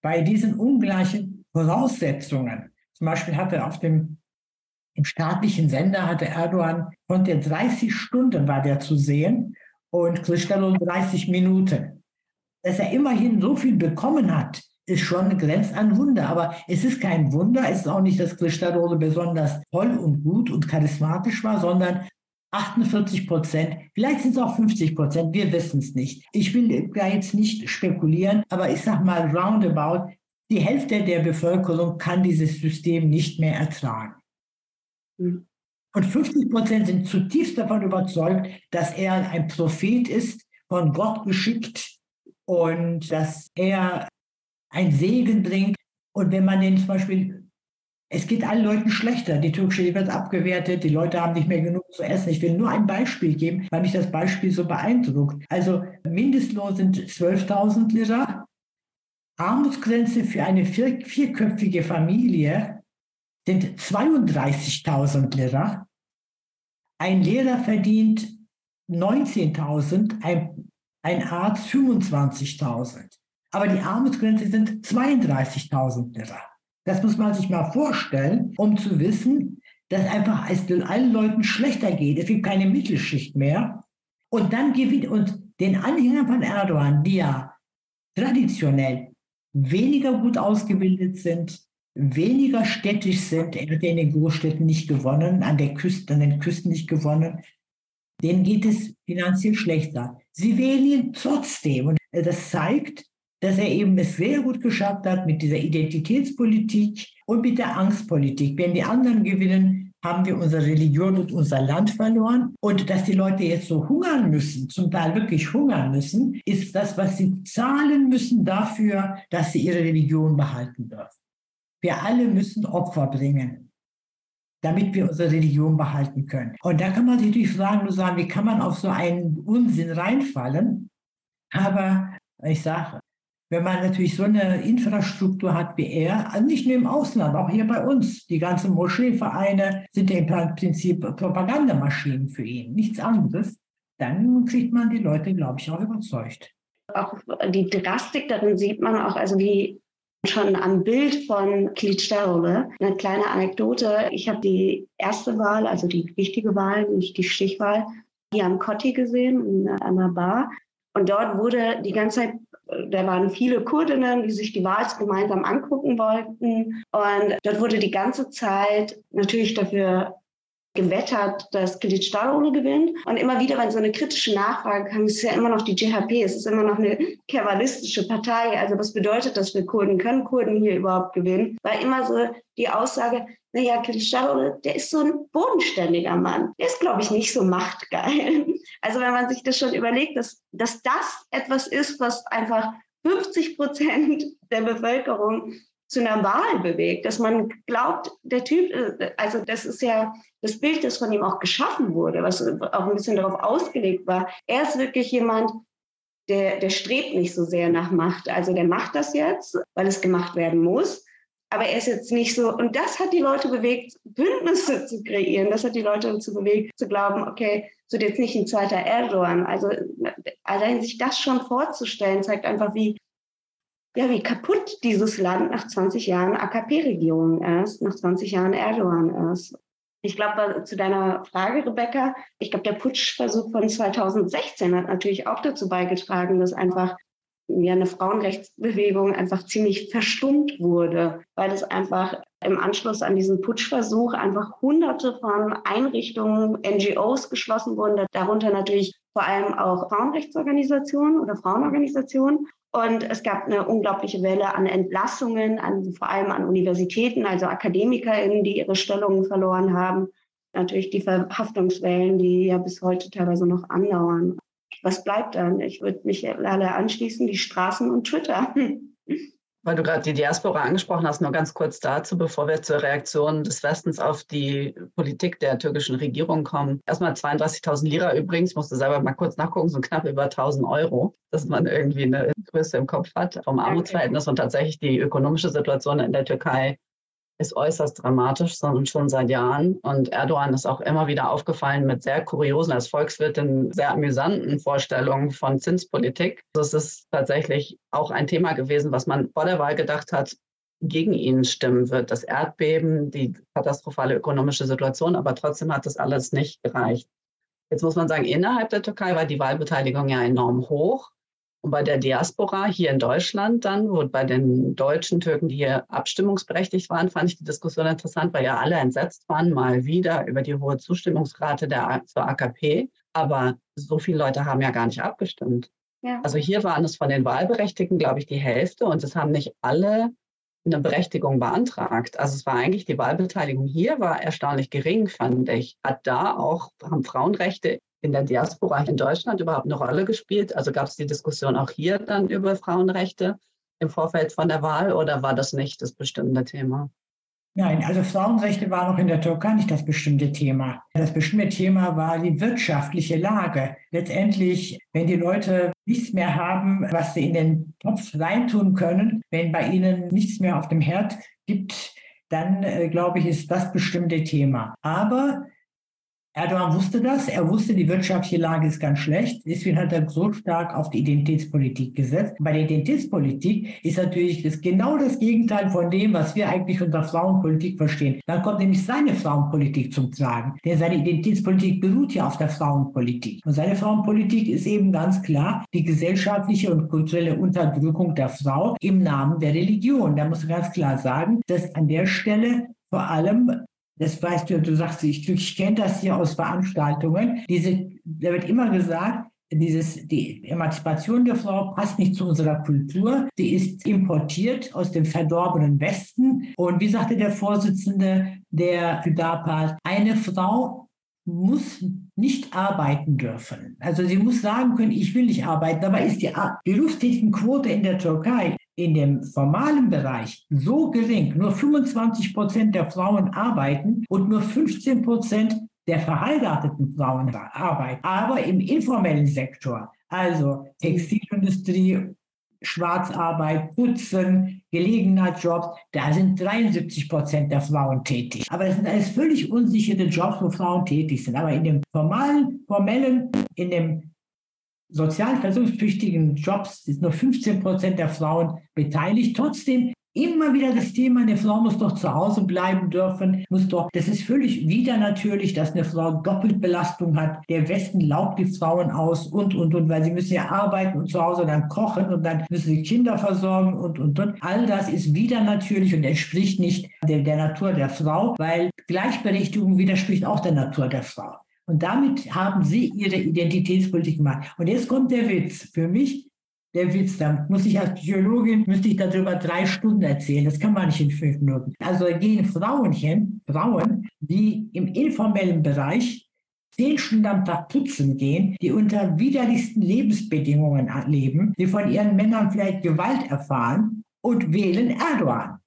bei diesen ungleichen Voraussetzungen, zum Beispiel hatte auf dem im staatlichen Sender hatte Erdogan, konnte 30 Stunden war der zu sehen und Cristiano 30 Minuten. Dass er immerhin so viel bekommen hat, ist schon grenzt an Wunder. Aber es ist kein Wunder, es ist auch nicht, dass Cristiano besonders toll und gut und charismatisch war, sondern 48 Prozent, vielleicht sind es auch 50 Prozent, wir wissen es nicht. Ich will da jetzt nicht spekulieren, aber ich sage mal roundabout, die Hälfte der Bevölkerung kann dieses System nicht mehr ertragen. Mhm. Und 50 Prozent sind zutiefst davon überzeugt, dass er ein Prophet ist, von Gott geschickt und dass er ein Segen bringt. Und wenn man den zum Beispiel, es geht allen Leuten schlechter, die türkische Liebe wird abgewertet, die Leute haben nicht mehr genug zu essen. Ich will nur ein Beispiel geben, weil mich das Beispiel so beeindruckt. Also Mindestlohn sind 12.000 Lira. Armutsgrenze für eine vier, vierköpfige Familie sind 32.000 Lira. Ein Lehrer verdient 19.000, ein, ein Arzt 25.000. Aber die Armutsgrenze sind 32.000 Lira. Das muss man sich mal vorstellen, um zu wissen, dass einfach es allen Leuten schlechter geht. Es gibt keine Mittelschicht mehr. Und dann gewinnt, und den Anhängern von Erdogan, die ja traditionell weniger gut ausgebildet sind, weniger städtisch sind. Er hat in den Großstädten nicht gewonnen, an, der Küste, an den Küsten nicht gewonnen. Denen geht es finanziell schlechter. Sie wählen ihn trotzdem. Und das zeigt, dass er eben es sehr gut geschafft hat mit dieser Identitätspolitik und mit der Angstpolitik. Wenn die anderen gewinnen, haben wir unsere Religion und unser Land verloren. Und dass die Leute jetzt so hungern müssen, zum Teil wirklich hungern müssen, ist das, was sie zahlen müssen dafür, dass sie ihre Religion behalten dürfen. Wir alle müssen Opfer bringen, damit wir unsere Religion behalten können. Und da kann man sich natürlich fragen, nur sagen, wie kann man auf so einen Unsinn reinfallen? Aber ich sage, wenn man natürlich so eine Infrastruktur hat wie er, also nicht nur im Ausland, auch hier bei uns, die ganzen Moscheevereine sind ja im Prinzip Propagandamaschinen für ihn, nichts anderes, dann kriegt man die Leute, glaube ich, auch überzeugt. Auch die Drastik darin sieht man auch, also wie Schon am Bild von Klitschdarole, eine kleine Anekdote. Ich habe die erste Wahl, also die wichtige Wahl, nicht die Stichwahl, hier am Kotti gesehen, in einer Bar. Und dort wurde die ganze Zeit, da waren viele Kurdinnen, die sich die Wahl gemeinsam angucken wollten. Und dort wurde die ganze Zeit natürlich dafür gewettert, dass Kılıçdaroğlu gewinnt. Und immer wieder, wenn so eine kritische Nachfrage kam, ist es ja immer noch die GHP, es ist immer noch eine kevalistische Partei. Also was bedeutet das für Kurden? Können Kurden hier überhaupt gewinnen? War immer so die Aussage, naja, Kılıçdaroğlu, der ist so ein bodenständiger Mann. Der ist, glaube ich, nicht so machtgeil. (laughs) Also wenn man sich das schon überlegt, dass, dass das etwas ist, was einfach 50 Prozent der Bevölkerung zu einer Wahl bewegt, dass man glaubt, der Typ, äh, also das ist ja das Bild, das von ihm auch geschaffen wurde, was auch ein bisschen darauf ausgelegt war. Er ist wirklich jemand, der, der strebt nicht so sehr nach Macht. Also der macht das jetzt, weil es gemacht werden muss. Aber er ist jetzt nicht so, und das hat die Leute bewegt, Bündnisse zu kreieren. Das hat die Leute dazu bewegt, zu glauben, okay, es wird jetzt nicht ein zweiter Erdogan. Also allein sich das schon vorzustellen, zeigt einfach, wie ja, wie kaputt dieses Land nach 20 Jahren AKP-Regierung ist, nach 20 Jahren Erdogan ist. Ich glaube, zu deiner Frage, Rebecca, ich glaube, der Putschversuch von 2016 hat natürlich auch dazu beigetragen, dass einfach ja, eine Frauenrechtsbewegung einfach ziemlich verstummt wurde, weil es einfach im Anschluss an diesen Putschversuch einfach hunderte von Einrichtungen, NGOs geschlossen wurden, darunter natürlich vor allem auch Frauenrechtsorganisationen oder Frauenorganisationen. Und es gab eine unglaubliche Welle an Entlassungen, an, vor allem an Universitäten, also AkademikerInnen, die ihre Stellungen verloren haben. Natürlich die Verhaftungswellen, die ja bis heute teilweise noch andauern. Was bleibt dann? Ich würde mich leider anschließen, die Straßen und Twitter. (laughs) Weil du gerade die Diaspora angesprochen hast, nur ganz kurz dazu, bevor wir zur Reaktion des Westens auf die Politik der türkischen Regierung kommen. Erstmal 32.000 Lira übrigens, musste selber mal kurz nachgucken, so knapp über 1.000 Euro, dass man irgendwie eine Größe im Kopf hat vom Armutsverhältnis und tatsächlich die ökonomische Situation in der Türkei ist äußerst dramatisch, sondern schon seit Jahren. Und Erdogan ist auch immer wieder aufgefallen mit sehr kuriosen, als Volkswirtin sehr amüsanten Vorstellungen von Zinspolitik. Das ist tatsächlich auch ein Thema gewesen, was man vor der Wahl gedacht hat, gegen ihn stimmen wird. Das Erdbeben, die katastrophale ökonomische Situation, aber trotzdem hat das alles nicht gereicht. Jetzt muss man sagen, innerhalb der Türkei war die Wahlbeteiligung ja enorm hoch. Und bei der Diaspora hier in Deutschland dann, wo bei den deutschen Türken, die hier abstimmungsberechtigt waren, fand ich die Diskussion interessant, weil ja alle entsetzt waren, mal wieder über die hohe Zustimmungsrate der, zur AKP. Aber so viele Leute haben ja gar nicht abgestimmt. Ja. Also hier waren es von den Wahlberechtigten, glaube ich, die Hälfte und es haben nicht alle eine Berechtigung beantragt. Also es war eigentlich die Wahlbeteiligung hier war erstaunlich gering, fand ich. Hat da auch, haben Frauenrechte in der Diaspora in Deutschland überhaupt eine Rolle gespielt? Also gab es die Diskussion auch hier dann über Frauenrechte im Vorfeld von der Wahl oder war das nicht das bestimmende Thema? Nein, also Frauenrechte waren auch in der Türkei nicht das bestimmte Thema. Das bestimmte Thema war die wirtschaftliche Lage. Letztendlich, wenn die Leute nichts mehr haben, was sie in den Topf reintun können, wenn bei ihnen nichts mehr auf dem Herd gibt, dann äh, glaube ich, ist das bestimmte Thema. Aber Erdogan wusste das. Er wusste, die wirtschaftliche Lage ist ganz schlecht. Deswegen hat er so stark auf die Identitätspolitik gesetzt. Bei der Identitätspolitik ist natürlich das genau das Gegenteil von dem, was wir eigentlich unter Frauenpolitik verstehen. Dann kommt nämlich seine Frauenpolitik zum Tragen. Denn seine Identitätspolitik beruht ja auf der Frauenpolitik. Und seine Frauenpolitik ist eben ganz klar die gesellschaftliche und kulturelle Unterdrückung der Frau im Namen der Religion. Da muss man ganz klar sagen, dass an der Stelle vor allem das weißt du, du sagst, ich, ich kenne das hier aus Veranstaltungen. Diese, da wird immer gesagt, dieses, die Emanzipation der Frau passt nicht zu unserer Kultur. Sie ist importiert aus dem verdorbenen Westen. Und wie sagte der Vorsitzende der Südapat, eine Frau muss nicht arbeiten dürfen. Also sie muss sagen können, ich will nicht arbeiten. Dabei ist die Berufstätigenquote in der Türkei in dem formalen Bereich so gering, nur 25 Prozent der Frauen arbeiten und nur 15 Prozent der verheirateten Frauen arbeiten. Aber im informellen Sektor, also Textilindustrie, Schwarzarbeit, Putzen, Gelegenheitsjobs, da sind 73 Prozent der Frauen tätig. Aber das sind alles völlig unsichere Jobs, wo Frauen tätig sind. Aber in dem formalen, formellen, in dem sozial versorgungspflichtigen Jobs sind nur 15 Prozent der Frauen beteiligt. Trotzdem Immer wieder das Thema, eine Frau muss doch zu Hause bleiben dürfen, muss doch, das ist völlig wieder natürlich, dass eine Frau Doppelbelastung hat. Der Westen laugt die Frauen aus und, und, und, weil sie müssen ja arbeiten und zu Hause dann kochen und dann müssen sie Kinder versorgen und, und, und. All das ist wieder natürlich und entspricht nicht der, der Natur der Frau, weil Gleichberechtigung widerspricht auch der Natur der Frau. Und damit haben sie ihre Identitätspolitik gemacht. Und jetzt kommt der Witz. Für mich der Witz, da muss ich als Psychologin, müsste ich darüber drei Stunden erzählen. Das kann man nicht in fünf Minuten. Also gehen Frauenchen, Frauen, die im informellen Bereich zehn Stunden am Tag putzen gehen, die unter widerlichsten Lebensbedingungen leben, die von ihren Männern vielleicht Gewalt erfahren und wählen Erdogan.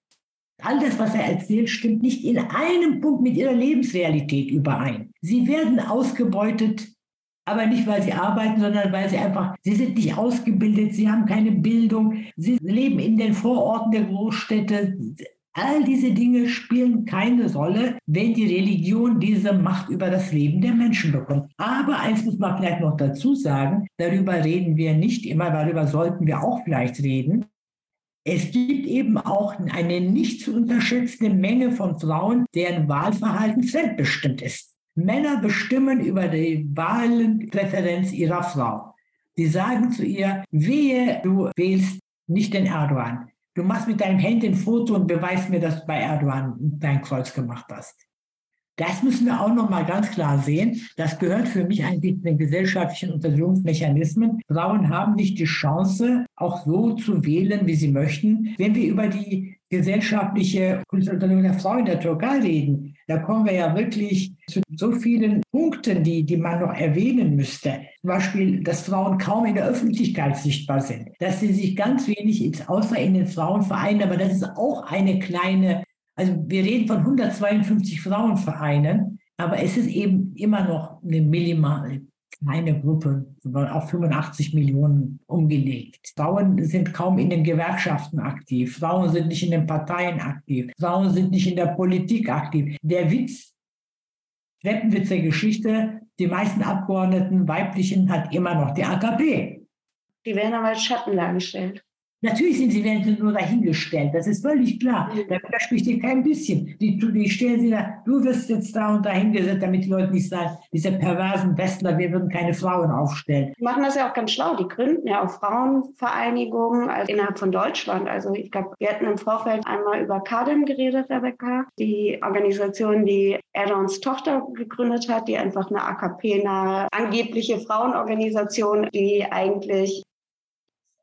All das, was er erzählt, stimmt nicht in einem Punkt mit ihrer Lebensrealität überein. Sie werden ausgebeutet aber nicht, weil sie arbeiten, sondern weil sie einfach, sie sind nicht ausgebildet, sie haben keine Bildung, sie leben in den Vororten der Großstädte. All diese Dinge spielen keine Rolle, wenn die Religion diese Macht über das Leben der Menschen bekommt. Aber eins muss man vielleicht noch dazu sagen, darüber reden wir nicht immer, darüber sollten wir auch vielleicht reden. Es gibt eben auch eine nicht zu unterschätzende Menge von Frauen, deren Wahlverhalten fremdbestimmt ist. Männer bestimmen über die Wahlenpräferenz ihrer Frau. Sie sagen zu ihr, wehe, du wählst nicht den Erdogan. Du machst mit deinem Handy ein Foto und beweist mir, dass du bei Erdogan dein Kreuz gemacht hast. Das müssen wir auch noch mal ganz klar sehen. Das gehört für mich eigentlich zu den gesellschaftlichen Untersuchungsmechanismen. Frauen haben nicht die Chance, auch so zu wählen, wie sie möchten. Wenn wir über die gesellschaftliche Untersuchung der Frau in der Türkei reden, da kommen wir ja wirklich zu so vielen Punkten, die, die man noch erwähnen müsste. Zum Beispiel, dass Frauen kaum in der Öffentlichkeit sichtbar sind, dass sie sich ganz wenig, außer in den Frauenvereinen, aber das ist auch eine kleine also wir reden von 152 Frauenvereinen, aber es ist eben immer noch eine minimale kleine Gruppe, auf 85 Millionen umgelegt. Frauen sind kaum in den Gewerkschaften aktiv. Frauen sind nicht in den Parteien aktiv. Frauen sind nicht in der Politik aktiv. Der Witz, Treppenwitz der Geschichte, die meisten Abgeordneten, weiblichen, hat immer noch die AKP. Die werden aber als Schatten dargestellt. Natürlich sind sie nur dahingestellt, das ist völlig klar. Da widerspricht dir kein bisschen. Die, die stellen sie da, du wirst jetzt da und da hingesetzt, damit die Leute nicht sagen, diese perversen Westler, wir würden keine Frauen aufstellen. Die machen das ja auch ganz schlau. Die gründen ja auch Frauenvereinigungen also innerhalb von Deutschland. Also ich glaube, wir hatten im Vorfeld einmal über Kadem geredet, Rebecca, die Organisation, die Erdogans Tochter gegründet hat, die einfach eine AKP-nahe, angebliche Frauenorganisation, die eigentlich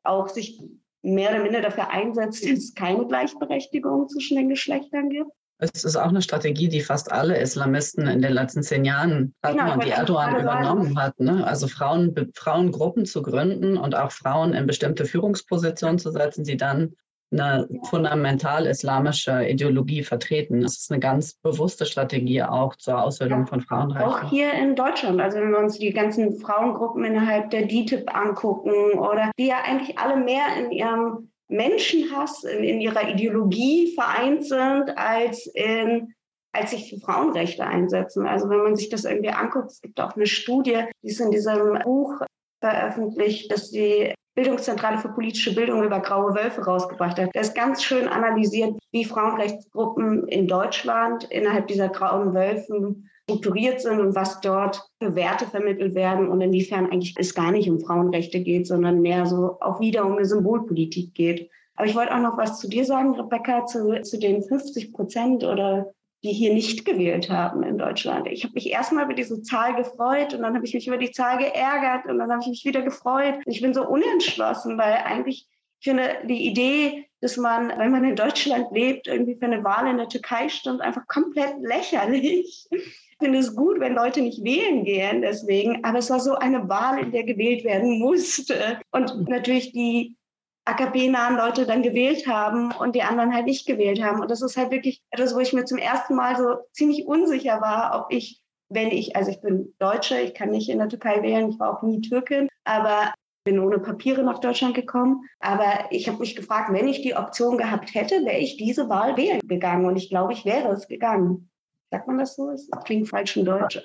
auch sich mehr oder minder dafür einsetzt, dass es keine Gleichberechtigung zwischen den Geschlechtern gibt. Es ist auch eine Strategie, die fast alle Islamisten in den letzten zehn Jahren hatten genau, und die Erdogan übernommen hat. Ne? Also Frauen, Frauengruppen zu gründen und auch Frauen in bestimmte Führungspositionen zu setzen, die dann eine fundamental islamische Ideologie vertreten. Das ist eine ganz bewusste Strategie auch zur Ausbildung ja, von Frauenrechten. Auch hier in Deutschland, also wenn wir uns die ganzen Frauengruppen innerhalb der DITIB angucken oder die ja eigentlich alle mehr in ihrem Menschenhass, in, in ihrer Ideologie vereint sind, als in als sich für Frauenrechte einsetzen. Also wenn man sich das irgendwie anguckt, es gibt auch eine Studie, die ist in diesem Buch veröffentlicht, dass die Bildungszentrale für politische Bildung über graue Wölfe rausgebracht hat. Der ist ganz schön analysiert, wie Frauenrechtsgruppen in Deutschland innerhalb dieser grauen Wölfen strukturiert sind und was dort für Werte vermittelt werden und inwiefern eigentlich es gar nicht um Frauenrechte geht, sondern mehr so auch wieder um eine Symbolpolitik geht. Aber ich wollte auch noch was zu dir sagen, Rebecca, zu, zu den 50 Prozent oder die hier nicht gewählt haben in Deutschland. Ich habe mich erstmal über diese Zahl gefreut und dann habe ich mich über die Zahl geärgert und dann habe ich mich wieder gefreut. Ich bin so unentschlossen, weil eigentlich ich finde die Idee, dass man, wenn man in Deutschland lebt, irgendwie für eine Wahl in der Türkei stimmt, einfach komplett lächerlich. Ich finde es gut, wenn Leute nicht wählen gehen, deswegen. Aber es war so eine Wahl, in der gewählt werden musste. Und natürlich die AKP-nahen Leute dann gewählt haben und die anderen halt nicht gewählt haben. Und das ist halt wirklich etwas, wo ich mir zum ersten Mal so ziemlich unsicher war, ob ich, wenn ich, also ich bin Deutsche, ich kann nicht in der Türkei wählen, ich war auch nie Türkin, aber bin ohne Papiere nach Deutschland gekommen. Aber ich habe mich gefragt, wenn ich die Option gehabt hätte, wäre ich diese Wahl wählen gegangen. Und ich glaube, ich wäre es gegangen. Sagt man das so? Das klingt falsch in Deutsch.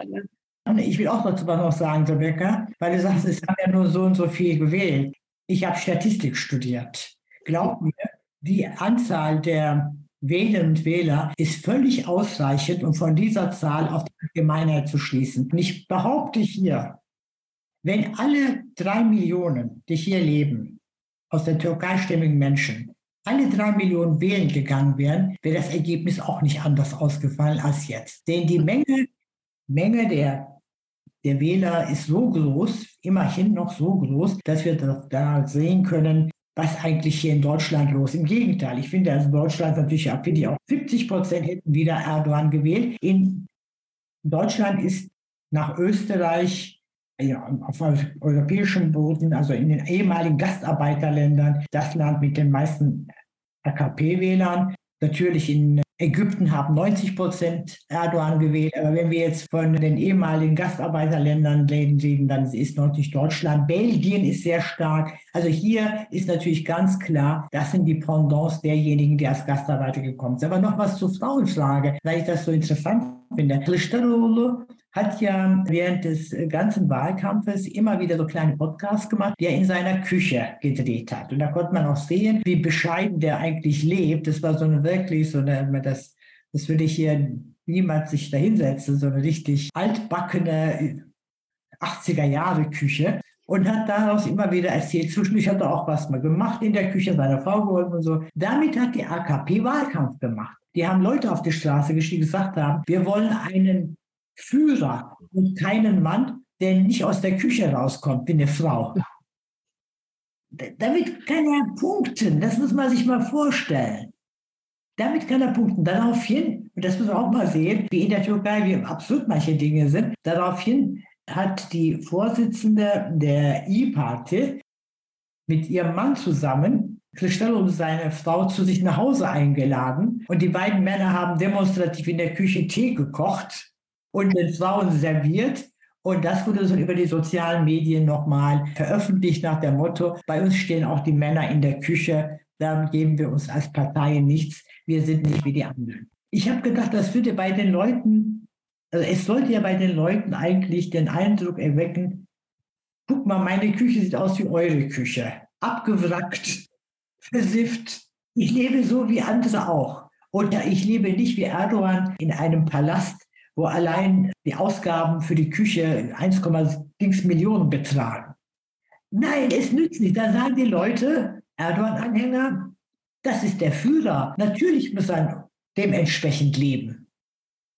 Ich will auch dazu was noch sagen, Rebecca, weil du sagst, es haben ja nur so und so viel gewählt. Ich habe Statistik studiert. Glaub mir, Die Anzahl der Wählerinnen und Wähler ist völlig ausreichend, um von dieser Zahl auf die Allgemeinheit zu schließen. Und ich behaupte hier, wenn alle drei Millionen, die hier leben, aus der Türkei stimmigen Menschen, alle drei Millionen wählen gegangen wären, wäre das Ergebnis auch nicht anders ausgefallen als jetzt. Denn die Menge, Menge der, der Wähler ist so groß, immerhin noch so groß, dass wir da sehen können, was eigentlich hier in Deutschland los. Im Gegenteil, ich finde, also Deutschland natürlich ich auch 70 Prozent hätten wieder Erdogan gewählt. In Deutschland ist nach Österreich ja, auf europäischem Boden, also in den ehemaligen Gastarbeiterländern, das Land mit den meisten AKP-Wählern. Natürlich in Ägypten haben 90 Prozent Erdogan gewählt. Aber wenn wir jetzt von den ehemaligen Gastarbeiterländern reden, dann ist natürlich Deutschland. Belgien ist sehr stark. Also hier ist natürlich ganz klar, das sind die Pendants derjenigen, die als Gastarbeiter gekommen sind. Aber noch was zur Frauenfrage, weil ich das so interessant finde. Kılıçdaroğlu hat ja während des ganzen Wahlkampfes immer wieder so kleine Podcasts gemacht, die er in seiner Küche gedreht hat. Und da konnte man auch sehen, wie bescheiden der eigentlich lebt. Das war so eine wirklich so eine, das, das würde ich hier niemand sich da hinsetzen, so eine richtig altbackene 80er Jahre Küche und hat daraus immer wieder erzählt. Zwischendurch hat er auch was mal gemacht in der Küche, seiner Frau geholfen und so. Damit hat die AKP Wahlkampf gemacht. Die haben Leute auf die Straße geschickt, gesagt haben, wir wollen einen Führer und keinen Mann, der nicht aus der Küche rauskommt, wie eine Frau. Damit kann er punkten, das muss man sich mal vorstellen. Damit kann er punkten. Daraufhin, und das muss man auch mal sehen, wie in der Türkei, wie absurd manche Dinge sind, daraufhin hat die Vorsitzende der I-Party mit ihrem Mann zusammen Christel und seine Frau zu sich nach Hause eingeladen und die beiden Männer haben demonstrativ in der Küche Tee gekocht und den Frauen serviert. Und das wurde so über die sozialen Medien nochmal veröffentlicht nach dem Motto, bei uns stehen auch die Männer in der Küche, da geben wir uns als Parteien nichts, wir sind nicht wie die anderen. Ich habe gedacht, das würde bei den Leuten, also es sollte ja bei den Leuten eigentlich den Eindruck erwecken, guck mal, meine Küche sieht aus wie eure Küche, abgewrackt, versifft. Ich lebe so wie andere auch. Und ich lebe nicht wie Erdogan in einem Palast wo allein die Ausgaben für die Küche 1,6 Millionen betragen. Nein, es nützt nicht. Da sagen die Leute, Erdogan-Anhänger, das ist der Führer. Natürlich muss er dementsprechend leben.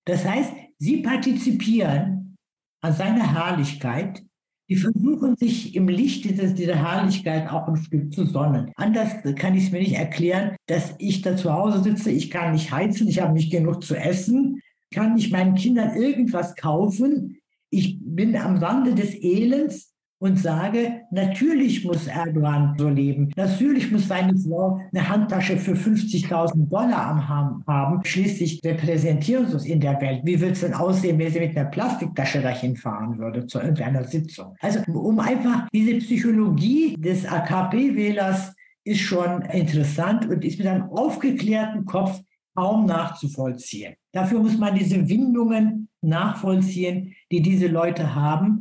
Das heißt, sie partizipieren an seiner Herrlichkeit. Die versuchen sich im Licht dieses, dieser Herrlichkeit auch ein Stück zu sonnen. Anders kann ich es mir nicht erklären, dass ich da zu Hause sitze, ich kann nicht heizen, ich habe nicht genug zu essen, kann ich meinen Kindern irgendwas kaufen. Ich bin am Rande des Elends und sage, natürlich muss Erdogan so leben. Natürlich muss seine Frau eine Handtasche für 50.000 Dollar am Arm haben. Schließlich repräsentieren sie es in der Welt. Wie würde es denn aussehen, wenn sie mit einer Plastiktasche dahin fahren würde zu irgendeiner Sitzung? Also um einfach diese Psychologie des AKP-Wählers ist schon interessant und ist mit einem aufgeklärten Kopf kaum nachzuvollziehen. Dafür muss man diese Windungen nachvollziehen, die diese Leute haben.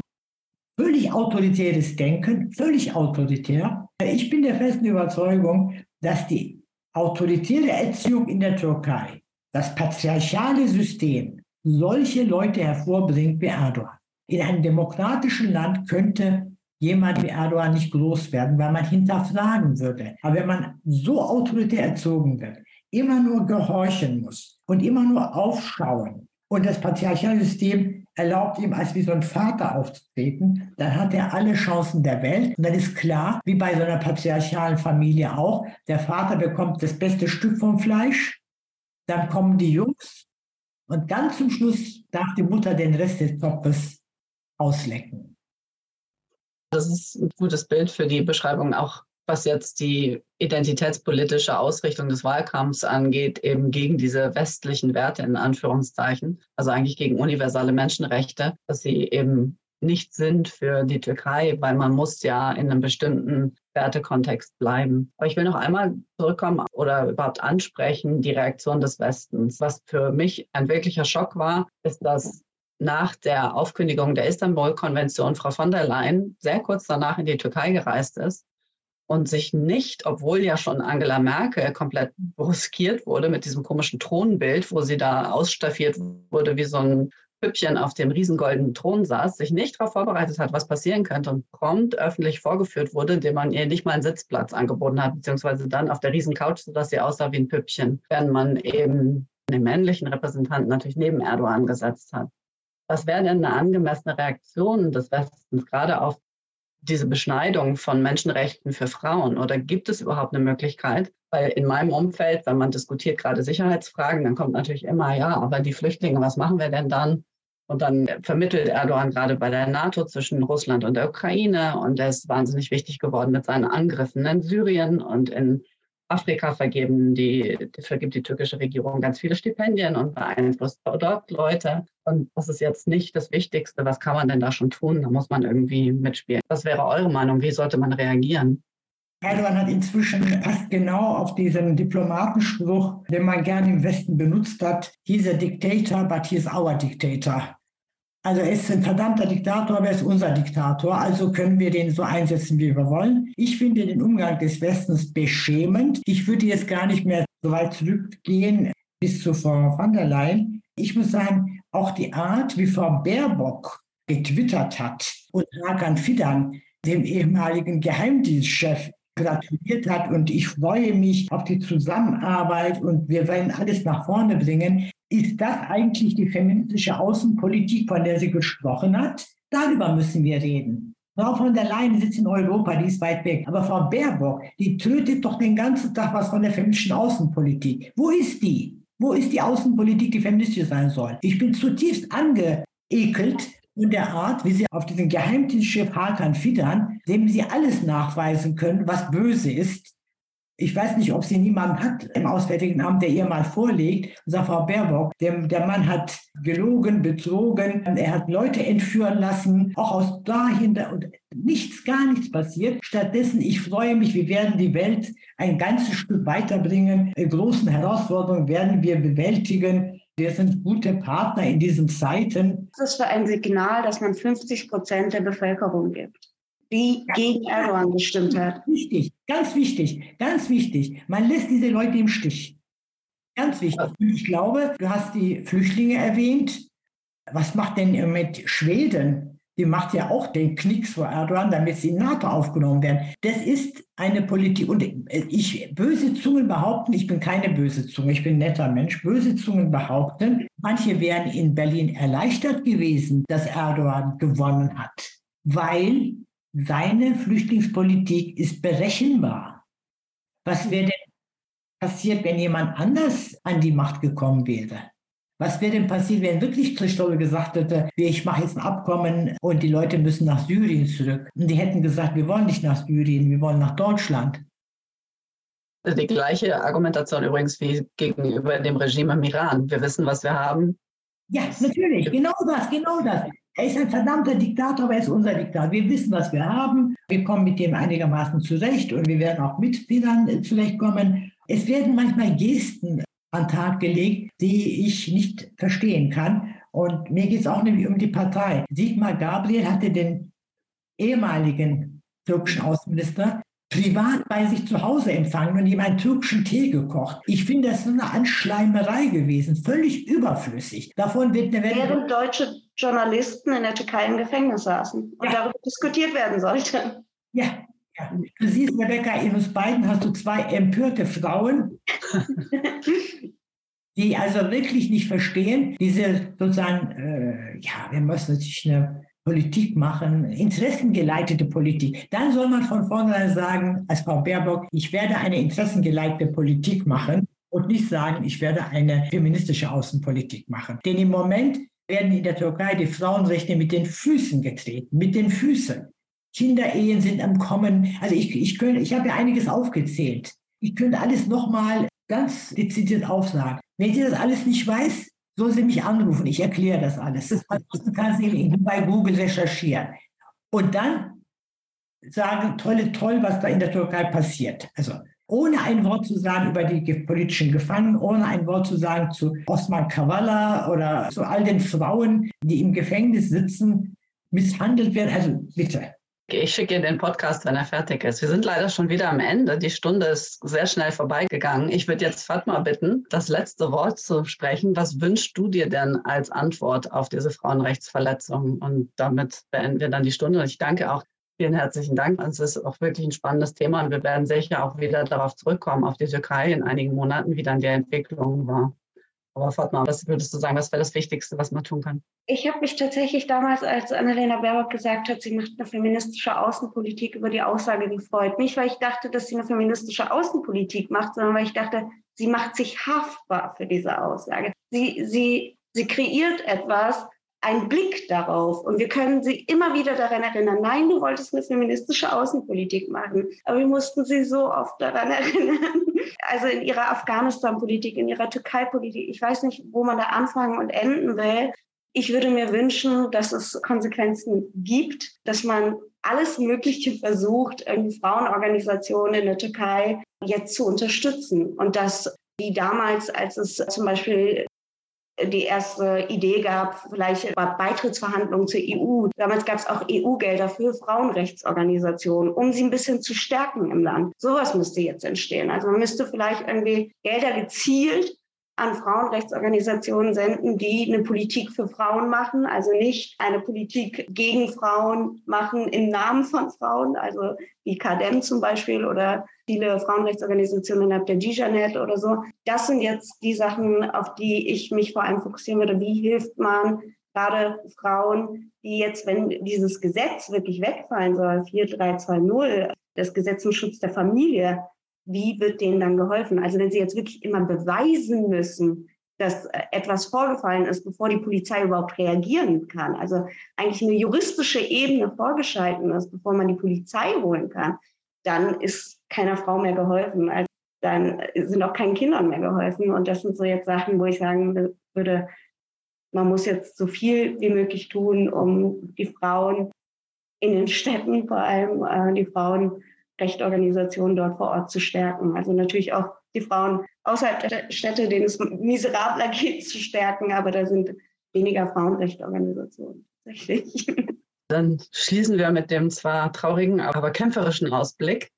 Völlig autoritäres Denken, völlig autoritär. Ich bin der festen Überzeugung, dass die autoritäre Erziehung in der Türkei, das patriarchale System, solche Leute hervorbringt wie Erdogan. In einem demokratischen Land könnte jemand wie Erdogan nicht groß werden, weil man hinterfragen würde. Aber wenn man so autoritär erzogen wird, immer nur gehorchen muss und immer nur aufschauen und das patriarchale System erlaubt ihm, als wie so ein Vater aufzutreten, dann hat er alle Chancen der Welt. Und dann ist klar, wie bei so einer patriarchalen Familie auch, der Vater bekommt das beste Stück vom Fleisch, dann kommen die Jungs und ganz zum Schluss darf die Mutter den Rest des Topfes auslecken. Das ist ein gutes Bild für die Beschreibung auch was jetzt die identitätspolitische Ausrichtung des Wahlkampfs angeht, eben gegen diese westlichen Werte in Anführungszeichen, also eigentlich gegen universale Menschenrechte, dass sie eben nicht sind für die Türkei, weil man muss ja in einem bestimmten Wertekontext bleiben. Aber ich will noch einmal zurückkommen oder überhaupt ansprechen, die Reaktion des Westens. Was für mich ein wirklicher Schock war, ist, dass nach der Aufkündigung der Istanbul-Konvention Frau von der Leyen sehr kurz danach in die Türkei gereist ist und sich nicht, obwohl ja schon Angela Merkel komplett bruskiert wurde mit diesem komischen Thronbild, wo sie da ausstaffiert wurde wie so ein Püppchen auf dem riesengoldenen Thron saß, sich nicht darauf vorbereitet hat, was passieren könnte und prompt öffentlich vorgeführt wurde, indem man ihr nicht mal einen Sitzplatz angeboten hat, beziehungsweise dann auf der Riesencouch, sodass sie aussah wie ein Püppchen, während man eben den männlichen Repräsentanten natürlich neben Erdogan gesetzt hat. Was wäre denn eine angemessene Reaktion des Westens gerade auf diese Beschneidung von Menschenrechten für Frauen? Oder gibt es überhaupt eine Möglichkeit? Weil in meinem Umfeld, wenn man diskutiert gerade Sicherheitsfragen, dann kommt natürlich immer, ja, aber die Flüchtlinge, was machen wir denn dann? Und dann vermittelt Erdogan gerade bei der NATO zwischen Russland und der Ukraine. Und er ist wahnsinnig wichtig geworden mit seinen Angriffen in Syrien und in Afrika vergeben die, vergibt die türkische Regierung ganz viele Stipendien und beeinflusst dort Leute. Und das ist jetzt nicht das Wichtigste. Was kann man denn da schon tun? Da muss man irgendwie mitspielen. Was wäre eure Meinung? Wie sollte man reagieren? Erdogan hat inzwischen fast genau auf diesen Diplomatenspruch, den man gerne im Westen benutzt hat, he's a dictator, but he's our dictator. Also er ist ein verdammter Diktator, aber er ist unser Diktator, also können wir den so einsetzen, wie wir wollen. Ich finde den Umgang des Westens beschämend. Ich würde jetzt gar nicht mehr so weit zurückgehen bis zu Frau van der Leyen. Ich muss sagen, auch die Art, wie Frau Baerbock getwittert hat und Hakan Fidan, dem ehemaligen Geheimdienstchef, gratuliert hat und ich freue mich auf die Zusammenarbeit und wir werden alles nach vorne bringen. Ist das eigentlich die feministische Außenpolitik, von der sie gesprochen hat? Darüber müssen wir reden. Frau von der Leyen sitzt in Europa, die ist weit weg. Aber Frau Baerbock, die tötet doch den ganzen Tag was von der feministischen Außenpolitik. Wo ist die? Wo ist die Außenpolitik, die feministisch sein soll? Ich bin zutiefst angeekelt und der Art, wie sie auf diesen Geheimdienstchef Hakan Fidan, dem sie alles nachweisen können, was böse ist. Ich weiß nicht, ob sie niemanden hat im Auswärtigen Amt, der ihr mal vorlegt und sagt, Frau Baerbock, der, der Mann hat gelogen, betrogen, er hat Leute entführen lassen, auch aus dahinter und nichts, gar nichts passiert. Stattdessen, ich freue mich, wir werden die Welt ein ganzes Stück weiterbringen. Großen Herausforderungen werden wir bewältigen. Wir sind gute Partner in diesen Zeiten. Was ist für ein Signal, dass man 50 Prozent der Bevölkerung gibt, die gegen Erdogan gestimmt hat? Wichtig, ganz wichtig, ganz wichtig. Man lässt diese Leute im Stich. Ganz wichtig. Und ich glaube, du hast die Flüchtlinge erwähnt. Was macht denn mit Schweden? die macht ja auch den Knicks vor Erdogan, damit sie in NATO aufgenommen werden. Das ist eine Politik. Und ich, böse Zungen behaupten, ich bin keine böse Zunge, ich bin ein netter Mensch. Böse Zungen behaupten, manche wären in Berlin erleichtert gewesen, dass Erdogan gewonnen hat, weil seine Flüchtlingspolitik ist berechenbar. Was wäre denn passiert, wenn jemand anders an die Macht gekommen wäre? Was wäre denn passiert, wenn wirklich Christoph gesagt hätte, ich mache jetzt ein Abkommen und die Leute müssen nach Syrien zurück? Und die hätten gesagt, wir wollen nicht nach Syrien, wir wollen nach Deutschland. Die gleiche Argumentation übrigens wie gegenüber dem Regime im Iran. Wir wissen, was wir haben. Ja, natürlich, genau das, genau das. Er ist ein verdammter Diktator, aber er ist unser Diktator. Wir wissen, was wir haben. Wir kommen mit dem einigermaßen zurecht und wir werden auch mit Mitgliedern zurechtkommen. Es werden manchmal Gesten an den Tag gelegt, die ich nicht verstehen kann. Und mir geht es auch nämlich um die Partei. Sigmar Gabriel hatte den ehemaligen türkischen Außenminister privat bei sich zu Hause empfangen und ihm einen türkischen Tee gekocht. Ich finde, das ist eine Anschleimerei gewesen, völlig überflüssig. Davon wird eine Während deutsche Journalisten in der Türkei im Gefängnis saßen und ja. darüber diskutiert werden sollte. Ja, ja. Du siehst, Rebecca, in uns beiden hast du zwei empörte Frauen, (laughs) die also wirklich nicht verstehen, diese sozusagen, äh, ja, wir müssen natürlich eine Politik machen, interessengeleitete Politik. Dann soll man von vornherein sagen, als Frau Baerbock, ich werde eine interessengeleitete Politik machen und nicht sagen, ich werde eine feministische Außenpolitik machen. Denn im Moment werden in der Türkei die Frauenrechte mit den Füßen getreten, mit den Füßen. Kinderehen sind am Kommen. Also ich, ich, ich habe ja einiges aufgezählt. Ich könnte alles nochmal ganz dezidiert aufsagen. Wenn sie das alles nicht weiß, soll sie mich anrufen. Ich erkläre das alles. Das kann sie bei Google recherchieren. Und dann sagen, tolle, toll, was da in der Türkei passiert. Also ohne ein Wort zu sagen über die politischen Gefangenen, ohne ein Wort zu sagen zu Osman Kavala oder zu all den Frauen, die im Gefängnis sitzen, misshandelt werden. Also bitte, Ich schicke Ihnen den Podcast, wenn er fertig ist. Wir sind leider schon wieder am Ende. Die Stunde ist sehr schnell vorbeigegangen. Ich würde jetzt Fatma bitten, das letzte Wort zu sprechen. Was wünschst du dir denn als Antwort auf diese Frauenrechtsverletzung? Und damit beenden wir dann die Stunde. Und ich danke auch Vielen herzlichen Dank. Es ist auch wirklich ein spannendes Thema und wir werden sicher auch wieder darauf zurückkommen, auf die Türkei in einigen Monaten, wie dann die Entwicklung war. Aber Fatma, was würdest du sagen, was wäre das Wichtigste, was man tun kann? Ich habe mich tatsächlich damals, als Annalena Baerbock gesagt hat, sie macht eine feministische Außenpolitik über die Aussage gefreut. Nicht, weil ich dachte, dass sie eine feministische Außenpolitik macht, sondern weil ich dachte, sie macht sich haftbar für diese Aussage. Sie, sie, sie kreiert etwas, einen Blick darauf. Und wir können sie immer wieder daran erinnern, nein, du wolltest eine feministische Außenpolitik machen. Aber wir mussten sie so oft daran (laughs) erinnern. Also in ihrer Afghanistan-Politik, in ihrer Türkei-Politik. Ich weiß nicht, wo man da anfangen und enden will. Ich würde mir wünschen, dass es Konsequenzen gibt, dass man alles Mögliche versucht, irgendwie Frauenorganisationen in der Türkei jetzt zu unterstützen. Und dass wie damals, als es zum Beispiel die erste Idee gab, vielleicht bei Beitrittsverhandlungen zur EU. Damals gab es auch EU-Gelder für Frauenrechtsorganisationen, um sie ein bisschen zu stärken im Land. Sowas müsste jetzt entstehen. Also man müsste vielleicht irgendwie Gelder gezielt an Frauenrechtsorganisationen senden, die eine Politik für Frauen machen, also nicht eine Politik gegen Frauen machen im Namen von Frauen, also wie KADEM zum Beispiel oder viele Frauenrechtsorganisationen innerhalb der Gijanet oder so. Das sind jetzt die Sachen, auf die ich mich vor allem fokussieren würde. Wie hilft man gerade Frauen, die jetzt, wenn dieses Gesetz wirklich wegfallen soll, 4320, das Gesetz zum Schutz der Familie, wie wird denen dann geholfen? Also wenn sie jetzt wirklich immer beweisen müssen, dass äh, etwas vorgefallen ist, bevor die Polizei überhaupt reagieren kann. Also eigentlich eine juristische Ebene vorgeschalten ist, bevor man die Polizei holen kann, dann ist keiner Frau mehr geholfen. Also dann sind auch keinen Kindern mehr geholfen. Und das sind so jetzt Sachen, wo ich sagen würde, man muss jetzt so viel wie möglich tun, um die Frauen in den Städten, vor allem äh, die Frauen Rechtorganisationen dort vor Ort zu stärken. Also natürlich auch die Frauen außerhalb der Städte, denen es miserabler geht, zu stärken, aber da sind weniger Frauenrechtorganisationen tatsächlich. Dann schließen wir mit dem zwar traurigen, aber kämpferischen Ausblick.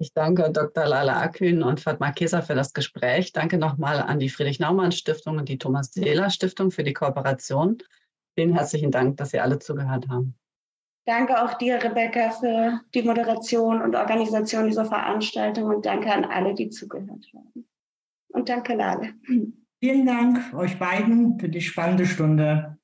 Ich danke Dr. Lala Akün und Fatma Keser für das Gespräch. Danke nochmal an die Friedrich-Naumann-Stiftung und die Thomas-Seeler-Stiftung für die Kooperation. Vielen herzlichen Dank, dass Sie alle zugehört haben. Danke auch dir, Rebecca, für die Moderation und Organisation dieser Veranstaltung und danke an alle, die zugehört haben. Und danke, Lale. Vielen Dank euch beiden für die spannende Stunde.